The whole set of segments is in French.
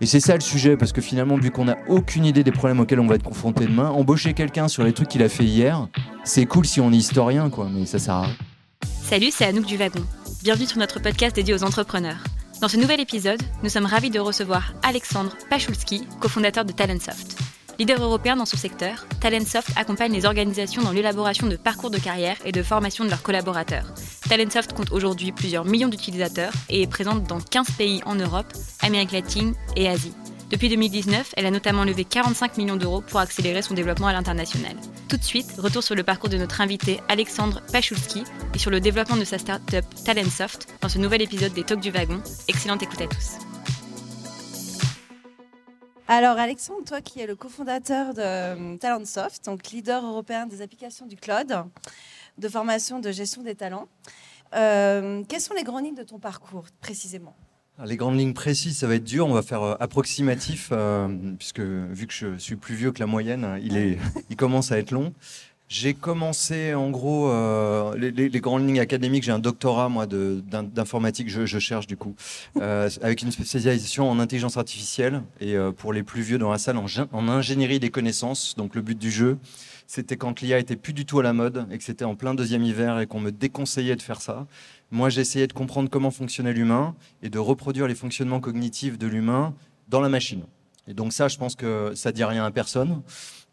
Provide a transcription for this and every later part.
Et c'est ça le sujet, parce que finalement, vu qu'on n'a aucune idée des problèmes auxquels on va être confronté demain, embaucher quelqu'un sur les trucs qu'il a fait hier, c'est cool si on est historien, quoi, mais ça sert à rien. Salut, c'est Anouk du Wagon. Bienvenue sur notre podcast dédié aux entrepreneurs. Dans ce nouvel épisode, nous sommes ravis de recevoir Alexandre Pachulski, cofondateur de Talentsoft. Leader européen dans son secteur, Talentsoft accompagne les organisations dans l'élaboration de parcours de carrière et de formation de leurs collaborateurs. Talentsoft compte aujourd'hui plusieurs millions d'utilisateurs et est présente dans 15 pays en Europe, Amérique latine et Asie. Depuis 2019, elle a notamment levé 45 millions d'euros pour accélérer son développement à l'international. Tout de suite, retour sur le parcours de notre invité Alexandre Pachulski et sur le développement de sa startup Talentsoft dans ce nouvel épisode des Talks du Wagon. Excellente écoute à tous. Alors Alexandre, toi qui es le cofondateur de euh, Talentsoft, donc leader européen des applications du cloud, de formation de gestion des talents, euh, quelles sont les grandes lignes de ton parcours précisément? Les grandes lignes précises, ça va être dur. On va faire euh, approximatif, puisque vu que je suis plus vieux que la moyenne, il, est, il commence à être long. J'ai commencé en gros euh, les, grandes lignes académiques. J'ai un doctorat moi d'informatique. Je, je, cherche du coup euh, avec une spécialisation en intelligence artificielle et euh, pour les plus vieux dans la salle en, en, ingénierie des connaissances. Donc le but du jeu, c'était quand l'IA était plus du tout à la mode et que c'était en plein deuxième hiver et qu'on me déconseillait de faire ça. Moi, j'essayais de comprendre comment fonctionnait l'humain et de reproduire les fonctionnements cognitifs de l'humain dans la machine. Et donc ça, je pense que ça dit rien à personne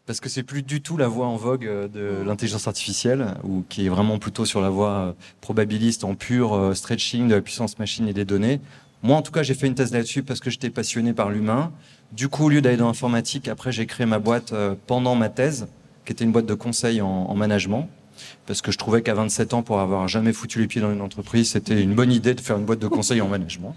parce que c'est plus du tout la voie en vogue euh, de l'intelligence artificielle, ou qui est vraiment plutôt sur la voie euh, probabiliste en pur euh, stretching de la puissance machine et des données. Moi, en tout cas, j'ai fait une thèse là-dessus parce que j'étais passionné par l'humain. Du coup, au lieu d'aller dans l'informatique, après, j'ai créé ma boîte pendant ma thèse, qui était une boîte de conseil en, en management. Parce que je trouvais qu'à 27 ans, pour avoir jamais foutu les pieds dans une entreprise, c'était une bonne idée de faire une boîte de conseil en management.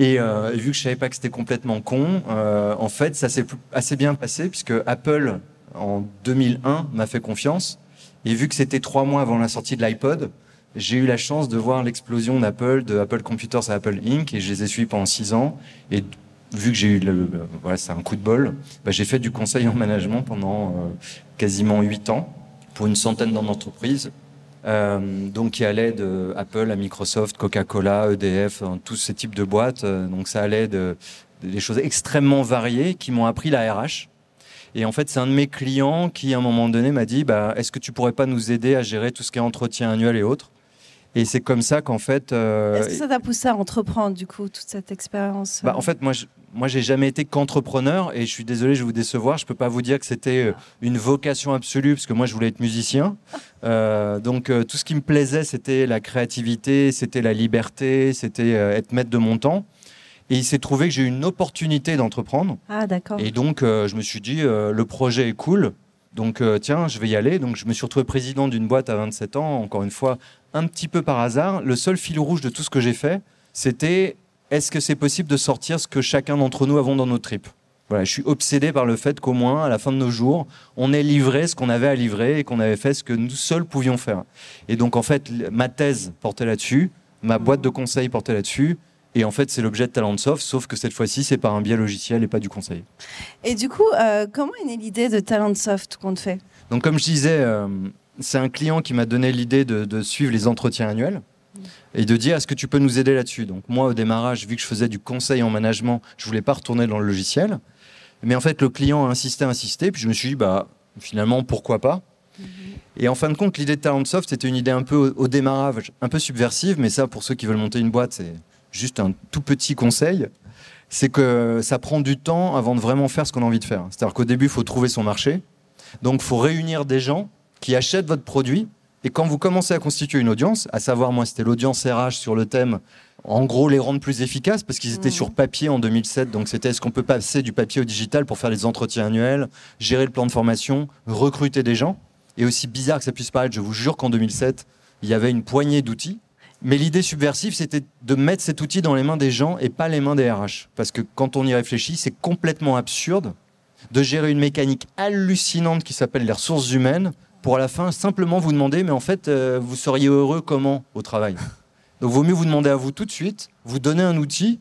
Euh, et, vu que je savais pas que c'était complètement con, euh, en fait, ça s'est assez bien passé puisque Apple, en 2001, m'a fait confiance. Et vu que c'était trois mois avant la sortie de l'iPod, j'ai eu la chance de voir l'explosion d'Apple, de Apple Computers à Apple Inc. Et je les ai suivis pendant six ans. Et vu que j'ai eu, le, voilà, c'est un coup de bol, bah, j'ai fait du conseil en management pendant euh, quasiment huit ans pour une centaine d'entreprises euh, donc qui allait de Apple à Microsoft, Coca-Cola, EDF, hein, tous ces types de boîtes. Euh, donc ça allait de, des choses extrêmement variées qui m'ont appris la RH. Et en fait, c'est un de mes clients qui, à un moment donné, m'a dit bah, Est-ce que tu pourrais pas nous aider à gérer tout ce qui est entretien annuel et autres? Et c'est comme ça qu'en fait. Euh, Est-ce que ça t'a poussé à entreprendre, du coup, toute cette expérience bah, En fait, moi, je, moi, j'ai jamais été qu'entrepreneur et je suis désolé, je vais vous décevoir. Je peux pas vous dire que c'était euh, une vocation absolue parce que moi, je voulais être musicien. Euh, donc, euh, tout ce qui me plaisait, c'était la créativité, c'était la liberté, c'était être maître de mon temps. Et il s'est trouvé que j'ai eu une opportunité d'entreprendre. Ah, d'accord. Et donc, je me suis dit, le projet est cool. Donc, tiens, je vais y aller. Donc, je me suis retrouvé président d'une boîte à 27 ans, encore une fois, un petit peu par hasard. Le seul fil rouge de tout ce que j'ai fait, c'était est-ce que c'est possible de sortir ce que chacun d'entre nous avons dans nos tripes? Voilà, je suis obsédé par le fait qu'au moins, à la fin de nos jours, on ait livré ce qu'on avait à livrer et qu'on avait fait ce que nous seuls pouvions faire. Et donc, en fait, ma thèse portait là-dessus, ma boîte de conseils portait là-dessus. Et en fait, c'est l'objet de Talentsoft, sauf que cette fois-ci, c'est par un biais logiciel et pas du conseil. Et du coup, euh, comment est née l'idée de Talentsoft qu'on te fait? Donc, comme je disais, euh, c'est un client qui m'a donné l'idée de, suivre les entretiens annuels et de dire est-ce que tu peux nous aider là-dessus? Donc moi au démarrage, vu que je faisais du conseil en management, je voulais pas retourner dans le logiciel. Mais en fait le client a insisté, insisté, puis je me suis dit bah finalement pourquoi pas? Mhm. Et en fin de compte, l'idée de Talentsoft, c'était une idée un peu au, démarrage, un peu subversive, mais ça, pour ceux qui veulent monter une boîte, c'est juste un tout petit conseil. C'est que ça prend du temps avant de vraiment faire ce qu'on a envie de faire. C'est-à-dire qu'au début, il faut trouver son marché. Donc, il faut réunir des gens qui achètent votre produit et quand vous commencez à constituer une audience, à savoir, moi, c'était l'audience RH sur le thème, en gros, les rendre plus efficaces, parce qu'ils étaient mmh. sur papier en 2007. Donc, c'était est-ce qu'on peut passer du papier au digital pour faire les entretiens annuels, gérer le plan de formation, recruter des gens? Et aussi bizarre que ça puisse paraître, je vous jure qu'en 2007, il y avait une poignée d'outils. Mais l'idée subversive, c'était de mettre cet outil dans les mains des gens et pas les mains des RH. Parce que quand on y réfléchit, c'est complètement absurde de gérer une mécanique hallucinante qui s'appelle les ressources humaines pour à la fin simplement vous demander, mais en fait, euh, vous seriez heureux comment au travail? Donc, vaut mieux vous demander à vous tout de suite, vous donner un outil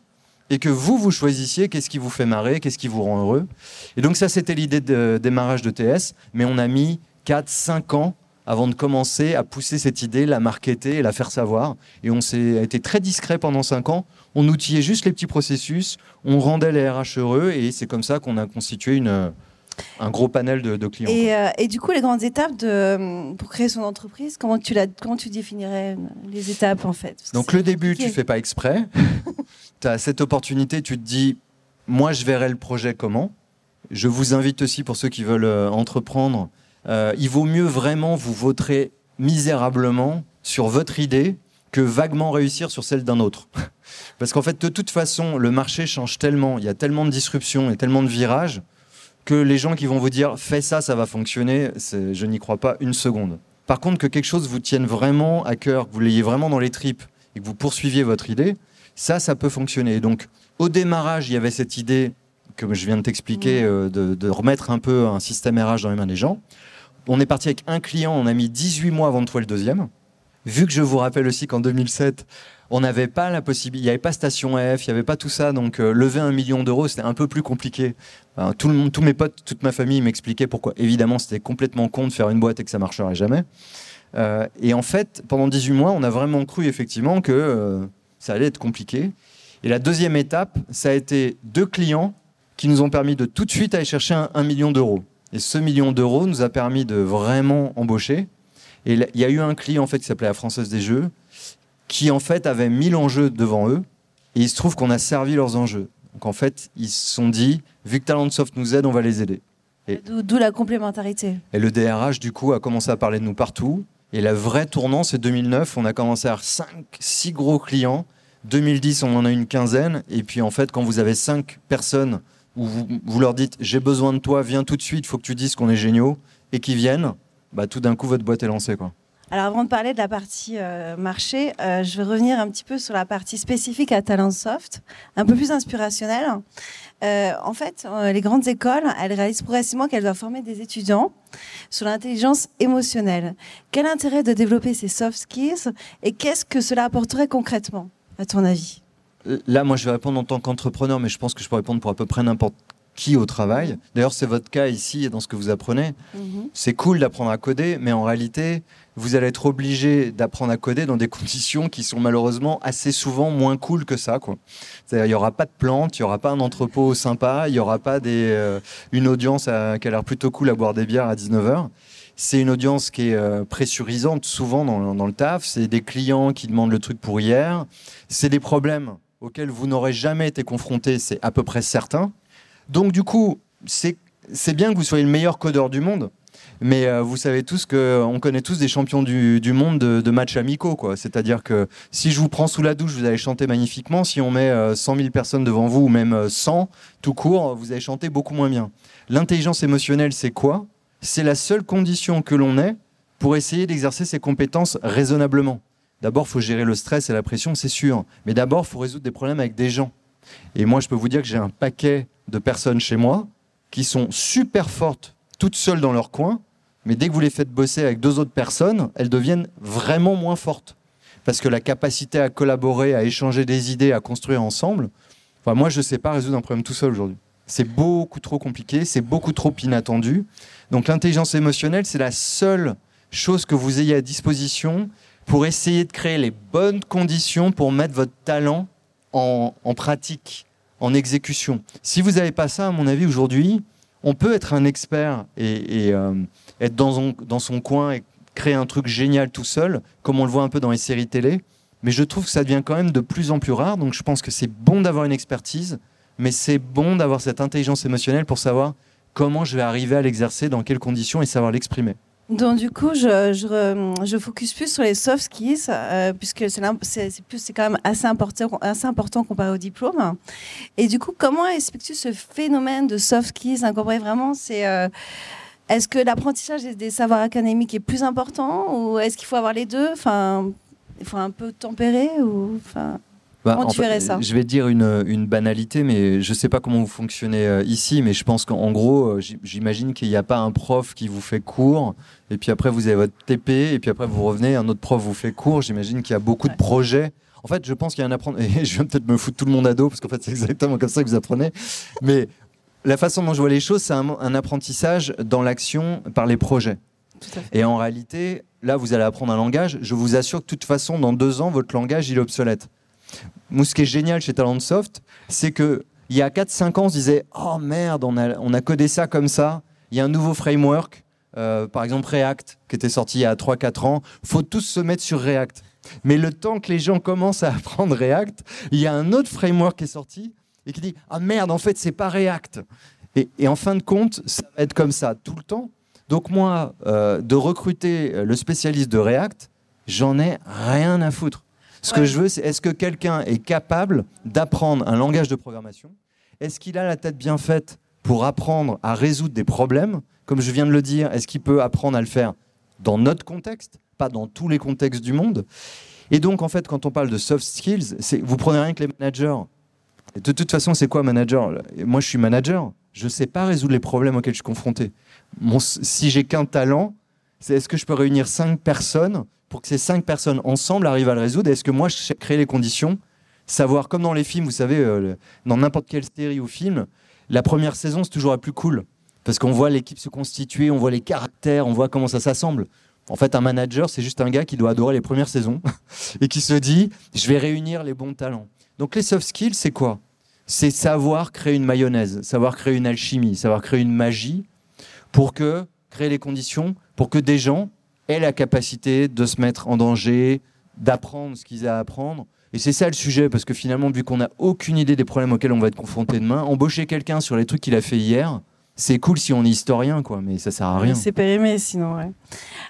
et que vous, vous choisissiez qu'est-ce qui vous fait marrer, qu'est-ce qui vous rend heureux. Et donc, ça, c'était l'idée de démarrage de TS, mais on a mis 4-5 ans avant de commencer à pousser cette idée, la marketer et la faire savoir. Et on s'est été très discret pendant cinq ans. On outillait juste les petits processus, on rendait les RH heureux et c'est comme ça qu'on a constitué une, un gros panel de, clients. Euh, et, du coup, les grandes étapes de, pour créer son entreprise, comment tu, la, comment tu définirais les étapes en fait? Donc le début, tu fais pas exprès. tu as cette opportunité, tu te dis, moi je verrai le projet comment? Je vous invite aussi pour ceux qui veulent euh, entreprendre, euh, il vaut mieux vraiment vous voter misérablement sur votre idée que vaguement réussir sur celle d'un autre. Parce qu'en fait, de toute façon, le marché change tellement, il y a tellement de disruptions et tellement de virages que les gens qui vont vous dire fais ça, ça va fonctionner, je n'y crois pas une seconde. Par contre, que quelque chose vous tienne vraiment à cœur, que vous l'ayez vraiment dans les tripes et que vous poursuiviez votre idée, ça, ça peut fonctionner. donc, au démarrage, il y avait cette idée que je viens de t'expliquer, euh, de, remettre un peu un système RH dans les mains des gens. On est parti avec un client, on a mis 18 mois avant de trouver le deuxième. Vu que je vous rappelle aussi qu'en 2007, on n'avait pas la possibilité, il n'y avait pas Station F, il n'y avait pas tout ça, donc euh, lever un million d'euros, c'était un peu plus compliqué. Tout le monde, tous mes potes, toute ma famille m'expliquaient pourquoi. Évidemment, c'était complètement con de faire une boîte et que ça marcherait jamais. Euh, et en fait, pendant 18 mois, on a vraiment cru effectivement que euh, ça allait être compliqué. Et la deuxième étape, ça a été deux clients qui nous ont permis de tout de suite aller chercher un, million d'euros. Et ce million d'euros nous a permis de vraiment embaucher. Et il y a eu un client en fait qui s'appelait la Française des Jeux, qui en fait avaient mille enjeux devant eux, et il se trouve qu'on a servi leurs enjeux. Donc en fait, ils se sont dit, vu que Talentsoft nous aide, on va les aider. D'où la complémentarité. Et le DRH, du coup, a commencé à parler de nous partout. Et la vraie tournant, c'est 2009. On a commencé à avoir 5, 6 gros clients. 2010, on en a une quinzaine. Et puis, en fait, quand vous avez 5 personnes où vous, vous leur dites J'ai besoin de toi, viens tout de suite, il faut que tu dises qu'on est géniaux, et qu'ils viennent, bah, tout d'un coup, votre boîte est lancée. Quoi. Alors avant de parler de la partie euh, marché, euh, je vais revenir un petit peu sur la partie spécifique à Talentsoft, un peu plus inspirationnelle. Euh, en fait, les grandes écoles, elles réalisent progressivement qu'elles doivent former des étudiants sur l'intelligence émotionnelle. Quel intérêt de développer ces soft skills et qu'est-ce que cela apporterait concrètement, à ton avis? Là, moi, je vais répondre en tant qu'entrepreneur, mais je pense que je peux répondre pour à peu près n'importe qui au travail. D'ailleurs, c'est votre cas ici dans ce que vous apprenez. Mhm. C'est cool d'apprendre à coder, mais en réalité, vous allez être obligé d'apprendre à coder dans des conditions qui sont malheureusement assez souvent moins cool que ça. Il n'y aura pas de plantes, il n'y aura pas un entrepôt sympa, il n'y aura pas des, euh, une audience qui a l'air plutôt cool à boire des bières à 19h. C'est une audience qui est euh, pressurisante souvent dans, dans le taf. C'est des clients qui demandent le truc pour hier. C'est des problèmes auxquels vous n'aurez jamais été confronté, c'est à peu près certain. Donc du coup, c'est bien que vous soyez le meilleur codeur du monde, mais euh, vous savez tous que on connaît tous des champions du, monde de, matchs amicaux. C'est-à-dire que si je vous prends sous la douche, vous allez chanter magnifiquement. Si on met 100 euh, 000 personnes devant vous, ou même 100 euh, tout court, vous allez chanter beaucoup moins bien. L'intelligence émotionnelle, c'est quoi? C'est la seule condition que l'on ait pour essayer d'exercer ses compétences raisonnablement. D'abord, il faut gérer le stress et la pression, c'est sûr. Mais d'abord, il faut résoudre des problèmes avec des gens. Et moi, je peux vous dire que j'ai un paquet de personnes chez moi qui sont super fortes toutes seules dans leur coin, mais dès que vous les faites bosser avec deux autres personnes, elles deviennent vraiment moins fortes. Parce que la capacité à collaborer, à échanger des idées, à construire ensemble, enfin, moi, je ne sais pas résoudre un problème tout seul aujourd'hui. C'est beaucoup trop compliqué, c'est beaucoup trop inattendu. Donc l'intelligence émotionnelle, c'est la seule chose que vous ayez à disposition pour essayer de créer les bonnes conditions pour mettre votre talent en, pratique, en exécution. Si vous n'avez pas ça, à mon avis, aujourd'hui, on peut être un expert et, euh, être dans, dans son coin et créer un truc génial tout seul, comme on le voit un peu dans les séries télé. Mais je trouve que ça devient quand même de plus en plus rare. Donc je pense que c'est bon d'avoir une expertise, mais c'est bon d'avoir cette intelligence émotionnelle pour savoir comment je vais arriver à l'exercer, dans quelles conditions et savoir l'exprimer. Donc du coup, je, je, je, focus plus sur les soft skills, euh, puisque c'est quand même assez important, assez important comparé au diplôme. Et du coup, comment expliques-tu ce phénomène de soft skills incorporé vraiment? C'est euh, est-ce que l'apprentissage des savoirs académiques est plus important ou est-ce qu'il faut avoir les deux? Enfin, il faut un peu tempérer ou enfin. Bah, comment tu verrais ça? Je vais dire une, une, banalité, mais je ne sais pas comment vous fonctionnez euh, ici, mais je pense qu'en gros, j'imagine qu'il n'y a pas un prof qui vous fait cours et puis après vous avez votre TP, et puis après vous revenez, un autre prof vous fait cours. J'imagine qu'il y a beaucoup de projets. En fait, je pense qu'il y a un apprentissage, et je vais peut-être me foutre tout le monde à dos, parce qu'en fait c'est exactement comme ça que vous apprenez, mais la façon dont je vois les choses, c'est un, apprentissage dans l'action par les projets. Et en réalité, là, vous allez apprendre un langage. Je vous assure que de toute façon, dans deux ans, votre langage, il est obsolète. Moi, ce qui est génial chez Talentsoft, c'est que il y a 4-5 ans, on se disait Oh merde, on a, on a codé ça comme ça. Il y a un nouveau framework, euh, par exemple React, qui était sorti il y a 3-4 ans. faut tous se mettre sur React. Mais le temps que les gens commencent à apprendre React, il y a un autre framework qui est sorti et qui dit Ah merde, en fait, c'est pas React. Et, en fin de compte, ça va être comme ça tout le temps. Donc, moi, euh, de recruter le spécialiste de React, j'en ai rien à foutre. Ce que je veux, c'est est-ce que quelqu'un est capable d'apprendre un langage de programmation? Est-ce qu'il a la tête bien faite pour apprendre à résoudre des problèmes? Comme je viens de le dire, est-ce qu'il peut apprendre à le faire dans notre contexte, pas dans tous les contextes du monde? Et donc, en fait, quand on parle de soft skills, vous prenez rien que les managers. de toute façon, c'est quoi manager? Moi, je suis manager. Je ne sais pas résoudre les problèmes auxquels je suis confronté. Mon, si j'ai qu'un talent, c'est est-ce que je peux réunir cinq personnes pour que ces cinq personnes ensemble arrivent à le résoudre Est-ce que moi, je créer les conditions Savoir, comme dans les films, vous savez, euh, dans n'importe quelle série ou film, la première saison, c'est toujours la plus cool. Parce qu'on voit l'équipe se constituer, on voit les caractères, on voit comment ça s'assemble. En fait, un manager, c'est juste un gars qui doit adorer les premières saisons et qui se dit, je vais réunir les bons talents. Donc les soft skills, c'est quoi? C'est savoir créer une mayonnaise, savoir créer une alchimie, savoir créer une magie pour que, créer les conditions pour que des gens aient la capacité de se mettre en danger, d'apprendre ce qu'ils ont à apprendre. Et c'est ça le sujet, parce que finalement, vu qu'on n'a aucune idée des problèmes auxquels on va être confronté demain, embaucher quelqu'un sur les trucs qu'il a fait hier, c'est cool si on est historien, quoi, mais ça sert à rien. C'est périmé sinon, ouais.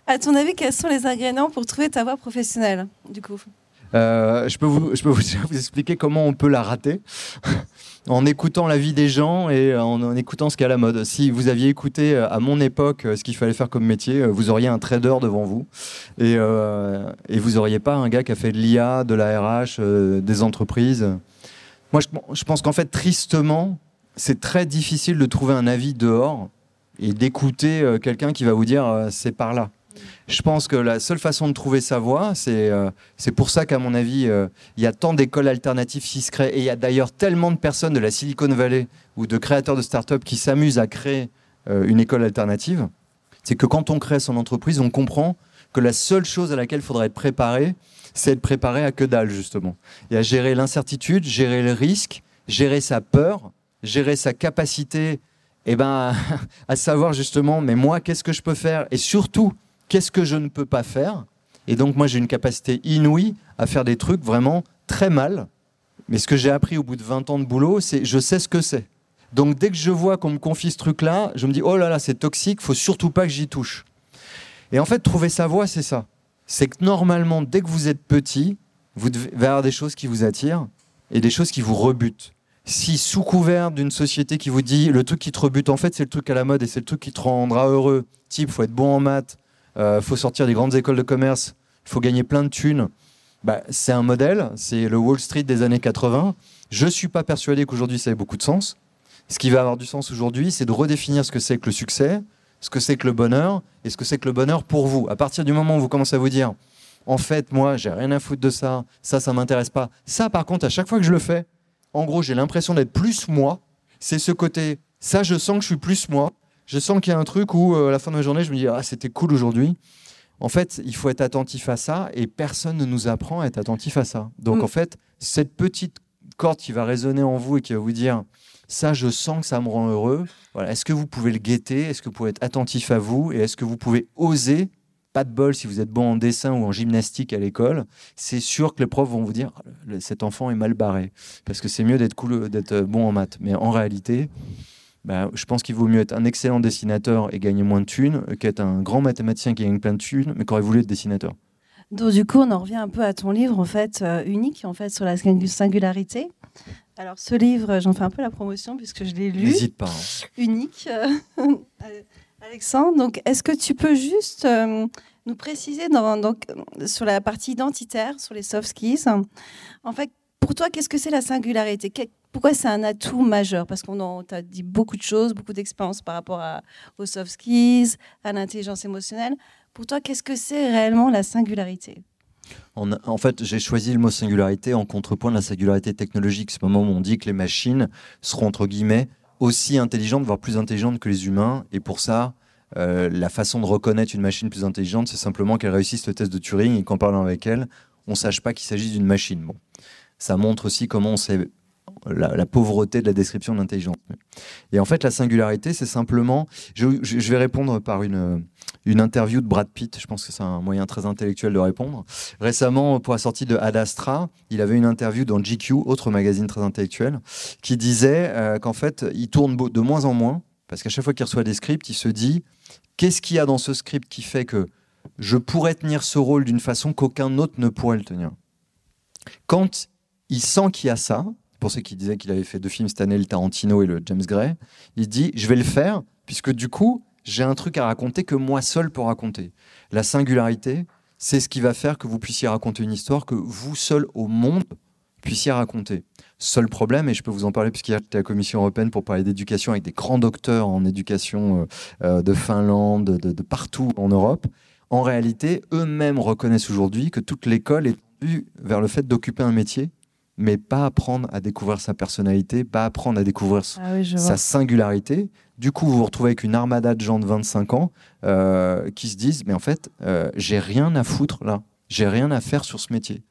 À ton avis, quels sont les ingrédients pour trouver ta voie professionnelle, du coup? Euh, je peux, vous, je peux vous, expliquer comment on peut la rater en écoutant la vie des gens et en, écoutant ce a à la mode. Si vous aviez écouté euh, à mon époque euh, ce qu'il fallait faire comme métier, vous auriez un trader devant vous et, et vous n'auriez pas un gars qui a fait de l'IA, de la RH, des entreprises. Moi, je, je pense qu'en fait, tristement, c'est très difficile de trouver un avis dehors et d'écouter quelqu'un qui va vous dire c'est par là. Je pense que la seule façon de trouver sa voie, c'est euh, pour ça qu'à mon avis, euh, il y a tant d'écoles alternatives qui se créent. Et il y a d'ailleurs tellement de personnes de la Silicon Valley ou de créateurs de start-up qui s'amusent à créer euh, une école alternative. C'est que quand on crée son entreprise, on comprend que la seule chose à laquelle il faudrait être préparé, c'est être préparé à que dalle, justement. Et à gérer l'incertitude, gérer le risque, gérer sa peur, gérer sa capacité eh ben, à savoir justement, mais moi, qu'est-ce que je peux faire? Et surtout, qu'est-ce que je ne peux pas faire Et donc moi j'ai une capacité inouïe à faire des trucs vraiment très mal. Mais ce que j'ai appris au bout de 20 ans de boulot, c'est je sais ce que c'est. Donc dès que je vois qu'on me confie ce truc-là, je me dis oh là là, c'est toxique, faut surtout pas que j'y touche. Et en fait, trouver sa voie, c'est ça. C'est que normalement, dès que vous êtes petit, vous devez avoir des choses qui vous attirent et des choses qui vous rebutent. Si sous couvert d'une société qui vous dit le truc qui te rebute, en fait, c'est le truc à la mode et c'est le truc qui te rendra heureux, type faut être bon en maths, euh, faut sortir des grandes écoles de commerce, il faut gagner plein de thunes. Bah, c'est un modèle, c'est le Wall Street des années 80. Je ne suis pas persuadé qu'aujourd'hui ça ait beaucoup de sens. Ce qui va avoir du sens aujourd'hui, c'est de redéfinir ce que c'est que le succès, ce que c'est que le bonheur et ce que c'est que le bonheur pour vous. À partir du moment où vous commencez à vous dire, en fait, moi, j'ai rien à foutre de ça, ça, ça m'intéresse pas. Ça, par contre, à chaque fois que je le fais, en gros, j'ai l'impression d'être plus moi. C'est ce côté, ça, je sens que je suis plus moi je sens qu'il y a un truc où, euh, à la fin de ma journée, je me dis Ah, c'était cool aujourd'hui. En fait, il faut être attentif à ça et personne ne nous apprend à être attentif à ça. Donc, mm. en fait, cette petite corde qui va résonner en vous et qui va vous dire ça, je sens que ça me rend heureux. Voilà. Est-ce que vous pouvez le guetter? Est-ce que vous pouvez être attentif à vous? Et est-ce que vous pouvez oser? Pas de bol si vous êtes bon en dessin ou en gymnastique à l'école. C'est sûr que les profs vont vous dire cet enfant est mal barré. Parce que c'est mieux d'être cool, d'être bon en maths. Mais en réalité, bah, je pense qu'il vaut mieux être un excellent dessinateur et gagner moins de thunes qu'être un grand mathématicien qui gagne plein de thunes mais qui aurait voulu être dessinateur. Donc du coup, on en revient un peu à ton livre en fait euh, unique en fait sur la singularité. Alors ce livre, j'en fais un peu la promotion puisque je l'ai lu. N'hésite pas. Hein. Unique, euh, Alexandre. Donc est-ce que tu peux juste euh, nous préciser dans, donc, sur la partie identitaire, sur les soft skills, en fait, pour toi, qu'est-ce que c'est la singularité pourquoi c'est un atout majeur? Parce qu'on t'a dit beaucoup de choses, beaucoup d'expériences par rapport à, aux soft skills, à l'intelligence émotionnelle. Pour toi, qu'est-ce que c'est réellement la singularité? En, fait, j'ai choisi le mot singularité en contrepoint de la singularité technologique. C'est le moment où on dit que les machines seront, entre guillemets, aussi intelligentes, voire plus intelligentes que les humains. Et pour ça, la façon de reconnaître une machine plus intelligente, c'est simplement qu'elle réussisse le test de Turing et qu'en parlant avec elle, on ne sache pas qu'il s'agit d'une machine. Bon. Ça montre aussi comment on sait la, pauvreté de la description de l'intelligence. Et en fait, la singularité, c'est simplement. Je, vais répondre par une, une interview de Brad Pitt. Je pense que c'est un moyen très intellectuel de répondre. Récemment, pour la sortie de Ad Astra, il avait une interview dans GQ, autre magazine très intellectuel, qui disait euh, qu'en fait, il tourne de moins en moins, parce qu'à chaque fois qu'il reçoit des scripts, il se dit qu'est-ce qu'il y a dans ce script qui fait que je pourrais tenir ce rôle d'une façon qu'aucun autre ne pourrait le tenir? Quand il sent qu'il y a ça, pour ceux qui disaient qu'il avait fait deux films cette année, le Tarantino et le James Gray, il dit je vais le faire puisque du coup j'ai un truc à raconter que moi seul peux raconter. La singularité, c'est ce qui va faire que vous puissiez raconter une histoire que vous seul au monde puissiez raconter. Seul problème, et je peux vous en parler puisqu'hier j'étais à la Commission européenne pour parler d'éducation avec des grands docteurs en éducation euh, euh, de Finlande, de, de, partout en Europe, en réalité, eux-mêmes reconnaissent aujourd'hui que toute l'école est vue vers le fait d'occuper un métier mais pas apprendre à découvrir sa personnalité, pas apprendre à découvrir ah sa singularité. Du coup, vous vous retrouvez avec une armada de gens de 25 ans euh, qui se disent, mais en fait, euh, j'ai rien à foutre là, j'ai rien à faire sur ce métier.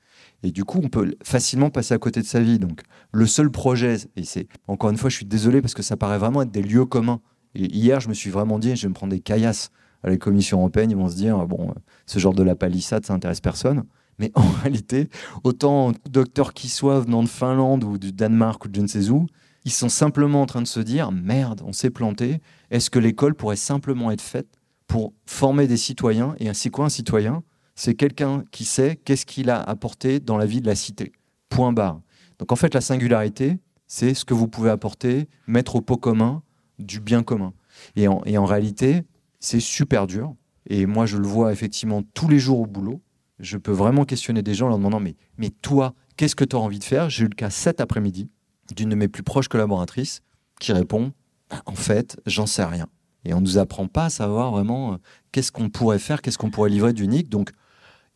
Et du coup, on peut facilement passer à côté de sa vie. Donc, le seul projet, et c'est encore une fois, je suis désolé parce que ça paraît vraiment être des lieux communs. Et hier, je me suis vraiment dit, je vais me prendre des caillasses à la Commission européenne. Ils vont se dire, bon, ce genre de la palissade, ça intéresse personne. Mais en réalité, autant docteurs qui soient venant de Finlande ou du Danemark ou de je ne sais où, ils sont simplement en train de se dire merde, on s'est planté. Est-ce que l'école pourrait simplement être faite pour former des citoyens? Et c'est quoi un citoyen? C'est quelqu'un qui sait qu'est-ce qu'il a apporté dans la vie de la cité. Point barre. Donc en fait, la singularité, c'est ce que vous pouvez apporter, mettre au pot commun du bien commun. Et en réalité, c'est super dur. Et moi, je le vois effectivement tous les jours au boulot je peux vraiment questionner des gens en leur demandant mais, mais toi, qu'est-ce que tu as envie de faire? J'ai eu le cas cet après-midi d'une de mes plus proches collaboratrices qui répond bah, en fait, j'en sais rien. Et on ne nous apprend pas à savoir vraiment euh, qu'est-ce qu'on pourrait faire, qu'est-ce qu'on pourrait livrer d'unique. Donc,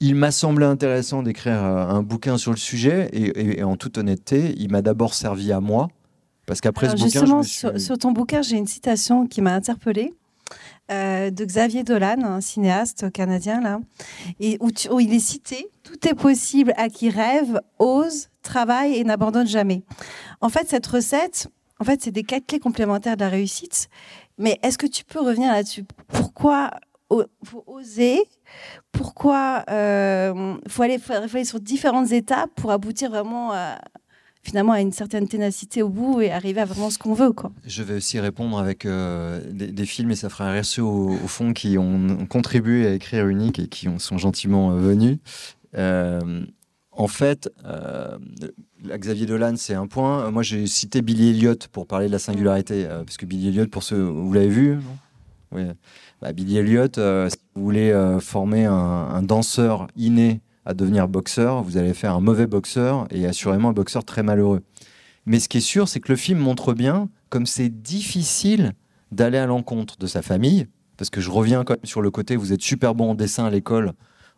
il m'a semblé intéressant d'écrire euh, un bouquin sur le sujet et, en toute honnêteté, il m'a d'abord servi à moi. Parce qu'après ce bouquin. Justement, sur, ton bouquin, j'ai une citation qui m'a interpellée. Euh, de Xavier Dolan, un cinéaste canadien, là, et où, il est cité Tout est possible à qui rêve, ose, travaille et n'abandonne jamais. En fait, cette recette, en fait, c'est des quatre clés complémentaires de la réussite. Mais est-ce que tu peux revenir là-dessus? Pourquoi faut oser? Pourquoi euh, aller, faut aller sur différentes étapes pour aboutir vraiment à, finalement à une certaine ténacité au bout et arriver à vraiment ce qu'on veut. Quoi. Je vais aussi répondre avec euh, des, films, et ça fera un RSE au, fond, qui ont, contribué à écrire Unique et qui ont, sont gentiment euh, venus. Euh, en fait, Xavier Dolan, c'est un point. Moi, j'ai cité Billy Elliot pour parler de la singularité, parce que Billy Elliot, pour ceux, vous l'avez vu oui. Bah, Billy Elliot, si vous voulez former un danseur inné à devenir boxeur, vous allez faire un mauvais boxeur et assurément un boxeur très malheureux. Mais ce qui est sûr, c'est que le film montre bien comme c'est difficile d'aller à l'encontre de sa famille, parce que je reviens quand même sur le côté, vous êtes super bon en dessin à l'école.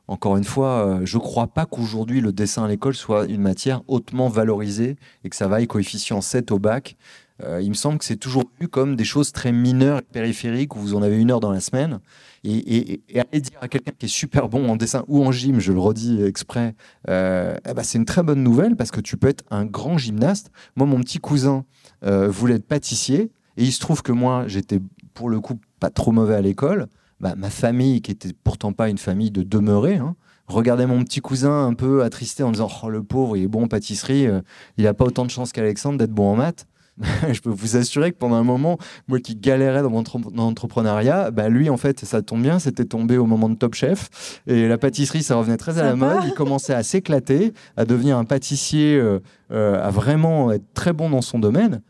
Encore une fois, euh, je ne crois pas qu'aujourd'hui le dessin à l'école soit une matière hautement valorisée et que ça vaille coefficient 7 au bac. Euh, il me semble que c'est toujours vu comme des choses très mineures et périphériques où vous en avez une heure dans la semaine. Et, aller dire à quelqu'un qui est super bon en dessin ou en gym, je le redis exprès, euh, eh ben, c'est une très bonne nouvelle parce que tu peux être un grand gymnaste. Moi, mon petit cousin euh, voulait être pâtissier et il se trouve que moi, j'étais pour le coup pas trop mauvais à l'école. Bah, ma famille, qui était pourtant pas une famille de demeurés, hein, regardait mon petit cousin un peu attristé en disant Oh, le pauvre, il est bon en pâtisserie, il n'a pas autant de chance qu'Alexandre d'être bon en maths. je peux vous assurer que pendant un moment, moi qui galérais dans mon entrepreneuriat, bah lui, en fait, ça tombe bien, c'était tombé au moment de Top Chef. Et la pâtisserie, ça revenait très à la mode. Il commençait à s'éclater, à devenir un pâtissier, euh, euh, à vraiment être très bon dans son domaine.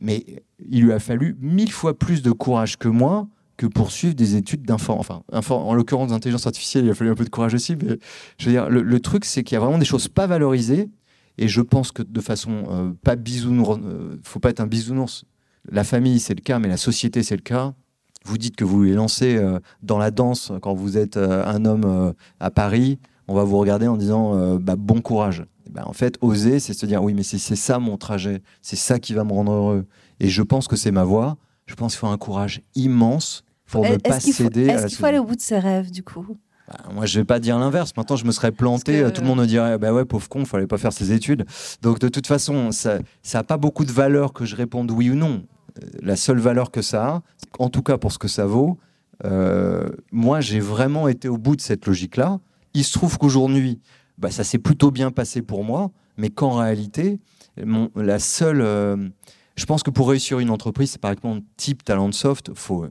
Mais il lui a fallu mille fois plus de courage que moi que poursuivre des études d'informatique. Enfin, en l'occurrence d'intelligence artificielle, il a fallu un peu de courage aussi. Mais je veux dire, le, le truc, c'est qu'il y a vraiment des choses pas valorisées et je pense que de façon euh, pas bisounours, euh, faut pas être un bisounours. La famille, c'est le cas, mais la société, c'est le cas. Vous dites que vous voulez lancer euh, dans la danse quand vous êtes un homme à Paris. On va vous regarder en disant bah, bon courage. Ben, en fait, oser, c'est se dire oui, mais c'est ça mon trajet. C'est ça qui va me rendre heureux. Et je pense que c'est ma voie. Je pense qu'il faut un courage immense. pour ne pas céder Est-ce qu'il faut aller au bout de ses rêves, du coup? Bah, moi, je vais pas dire l'inverse. Maintenant, je me serais planté. Tout le monde me dirait, bah ouais, pauvre con, fallait pas faire ses études. Donc, de toute façon, ça n'a pas beaucoup de valeur que je réponde oui ou non. Euh, la seule valeur que ça a, en tout cas pour ce que ça vaut, euh, moi, j'ai vraiment été au bout de cette logique-là. Il se trouve qu'aujourd'hui, bah, ça s'est plutôt bien passé pour moi, mais qu'en réalité, la seule. Euh, je pense que pour réussir une entreprise, c'est par exemple type Talentsoft, il faut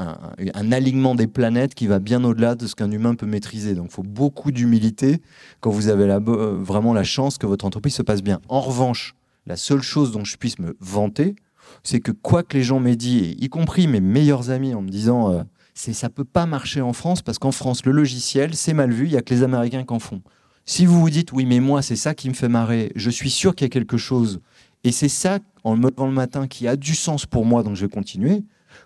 un, alignement des planètes qui va bien au-delà de ce qu'un humain peut maîtriser. Donc il faut beaucoup d'humilité quand vous avez euh, vraiment la chance que votre entreprise se passe bien. En revanche, la seule chose dont je puisse me vanter, c'est que quoi que les gens m'aient dit, y compris mes meilleurs amis en me disant euh, c'est ça peut pas marcher en France parce qu'en France le logiciel c'est mal vu, il y a que les Américains qui en font. Si vous vous dites oui mais moi c'est ça qui me fait marrer, je suis sûr qu'il y a quelque chose et c'est ça en me levant le matin qui a du sens pour moi donc je vais continuer.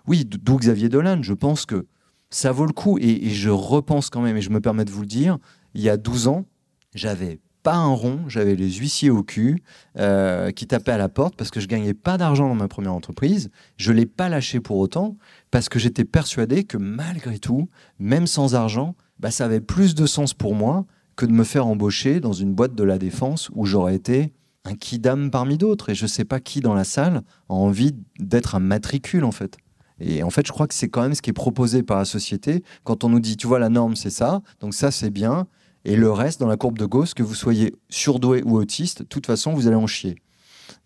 Oui, d'où Xavier Dolan, je pense que ça vaut le coup et, je repense quand même et je me permets de vous le dire, il y a 12 ans, j'avais pas un rond, j'avais les huissiers au cul euh, qui tapaient à la porte parce que je gagnais pas d'argent dans ma première entreprise. Je l'ai pas lâché pour autant parce que j'étais persuadé que malgré tout, même sans argent, bah, ça avait plus de sens pour moi que de me faire embaucher dans une boîte de la défense où j'aurais été un kidam parmi d'autres. Et je sais pas qui dans la salle a envie d'être un matricule en fait. Et en fait, je crois que c'est quand même ce qui est proposé par la société. Quand on nous dit, tu vois, la norme, c'est ça, donc ça, c'est bien. Et le reste, dans la courbe de Gauss, que vous soyez surdoué ou autiste, de toute façon, vous allez en chier.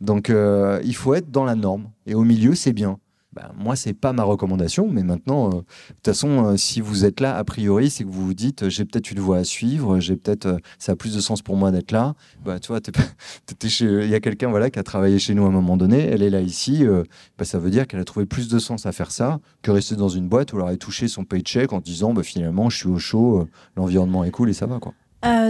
Donc, euh, il faut être dans la norme. Et au milieu, c'est bien. Bah, moi, c'est pas ma recommandation, mais maintenant, euh, de toute façon, euh, si vous êtes là, a priori, c'est que vous vous dites, j'ai peut-être une voie à suivre, j'ai peut-être, ça a plus de sens pour moi d'être là. Bah, tu vois, il y a quelqu'un voilà qui a travaillé chez nous à un moment donné, elle est là ici, bah, ça veut dire qu'elle a trouvé plus de sens à faire ça que rester dans une boîte où elle aurait touché son paycheck en disant, bah, finalement, je suis au chaud, l'environnement est cool et ça va quoi.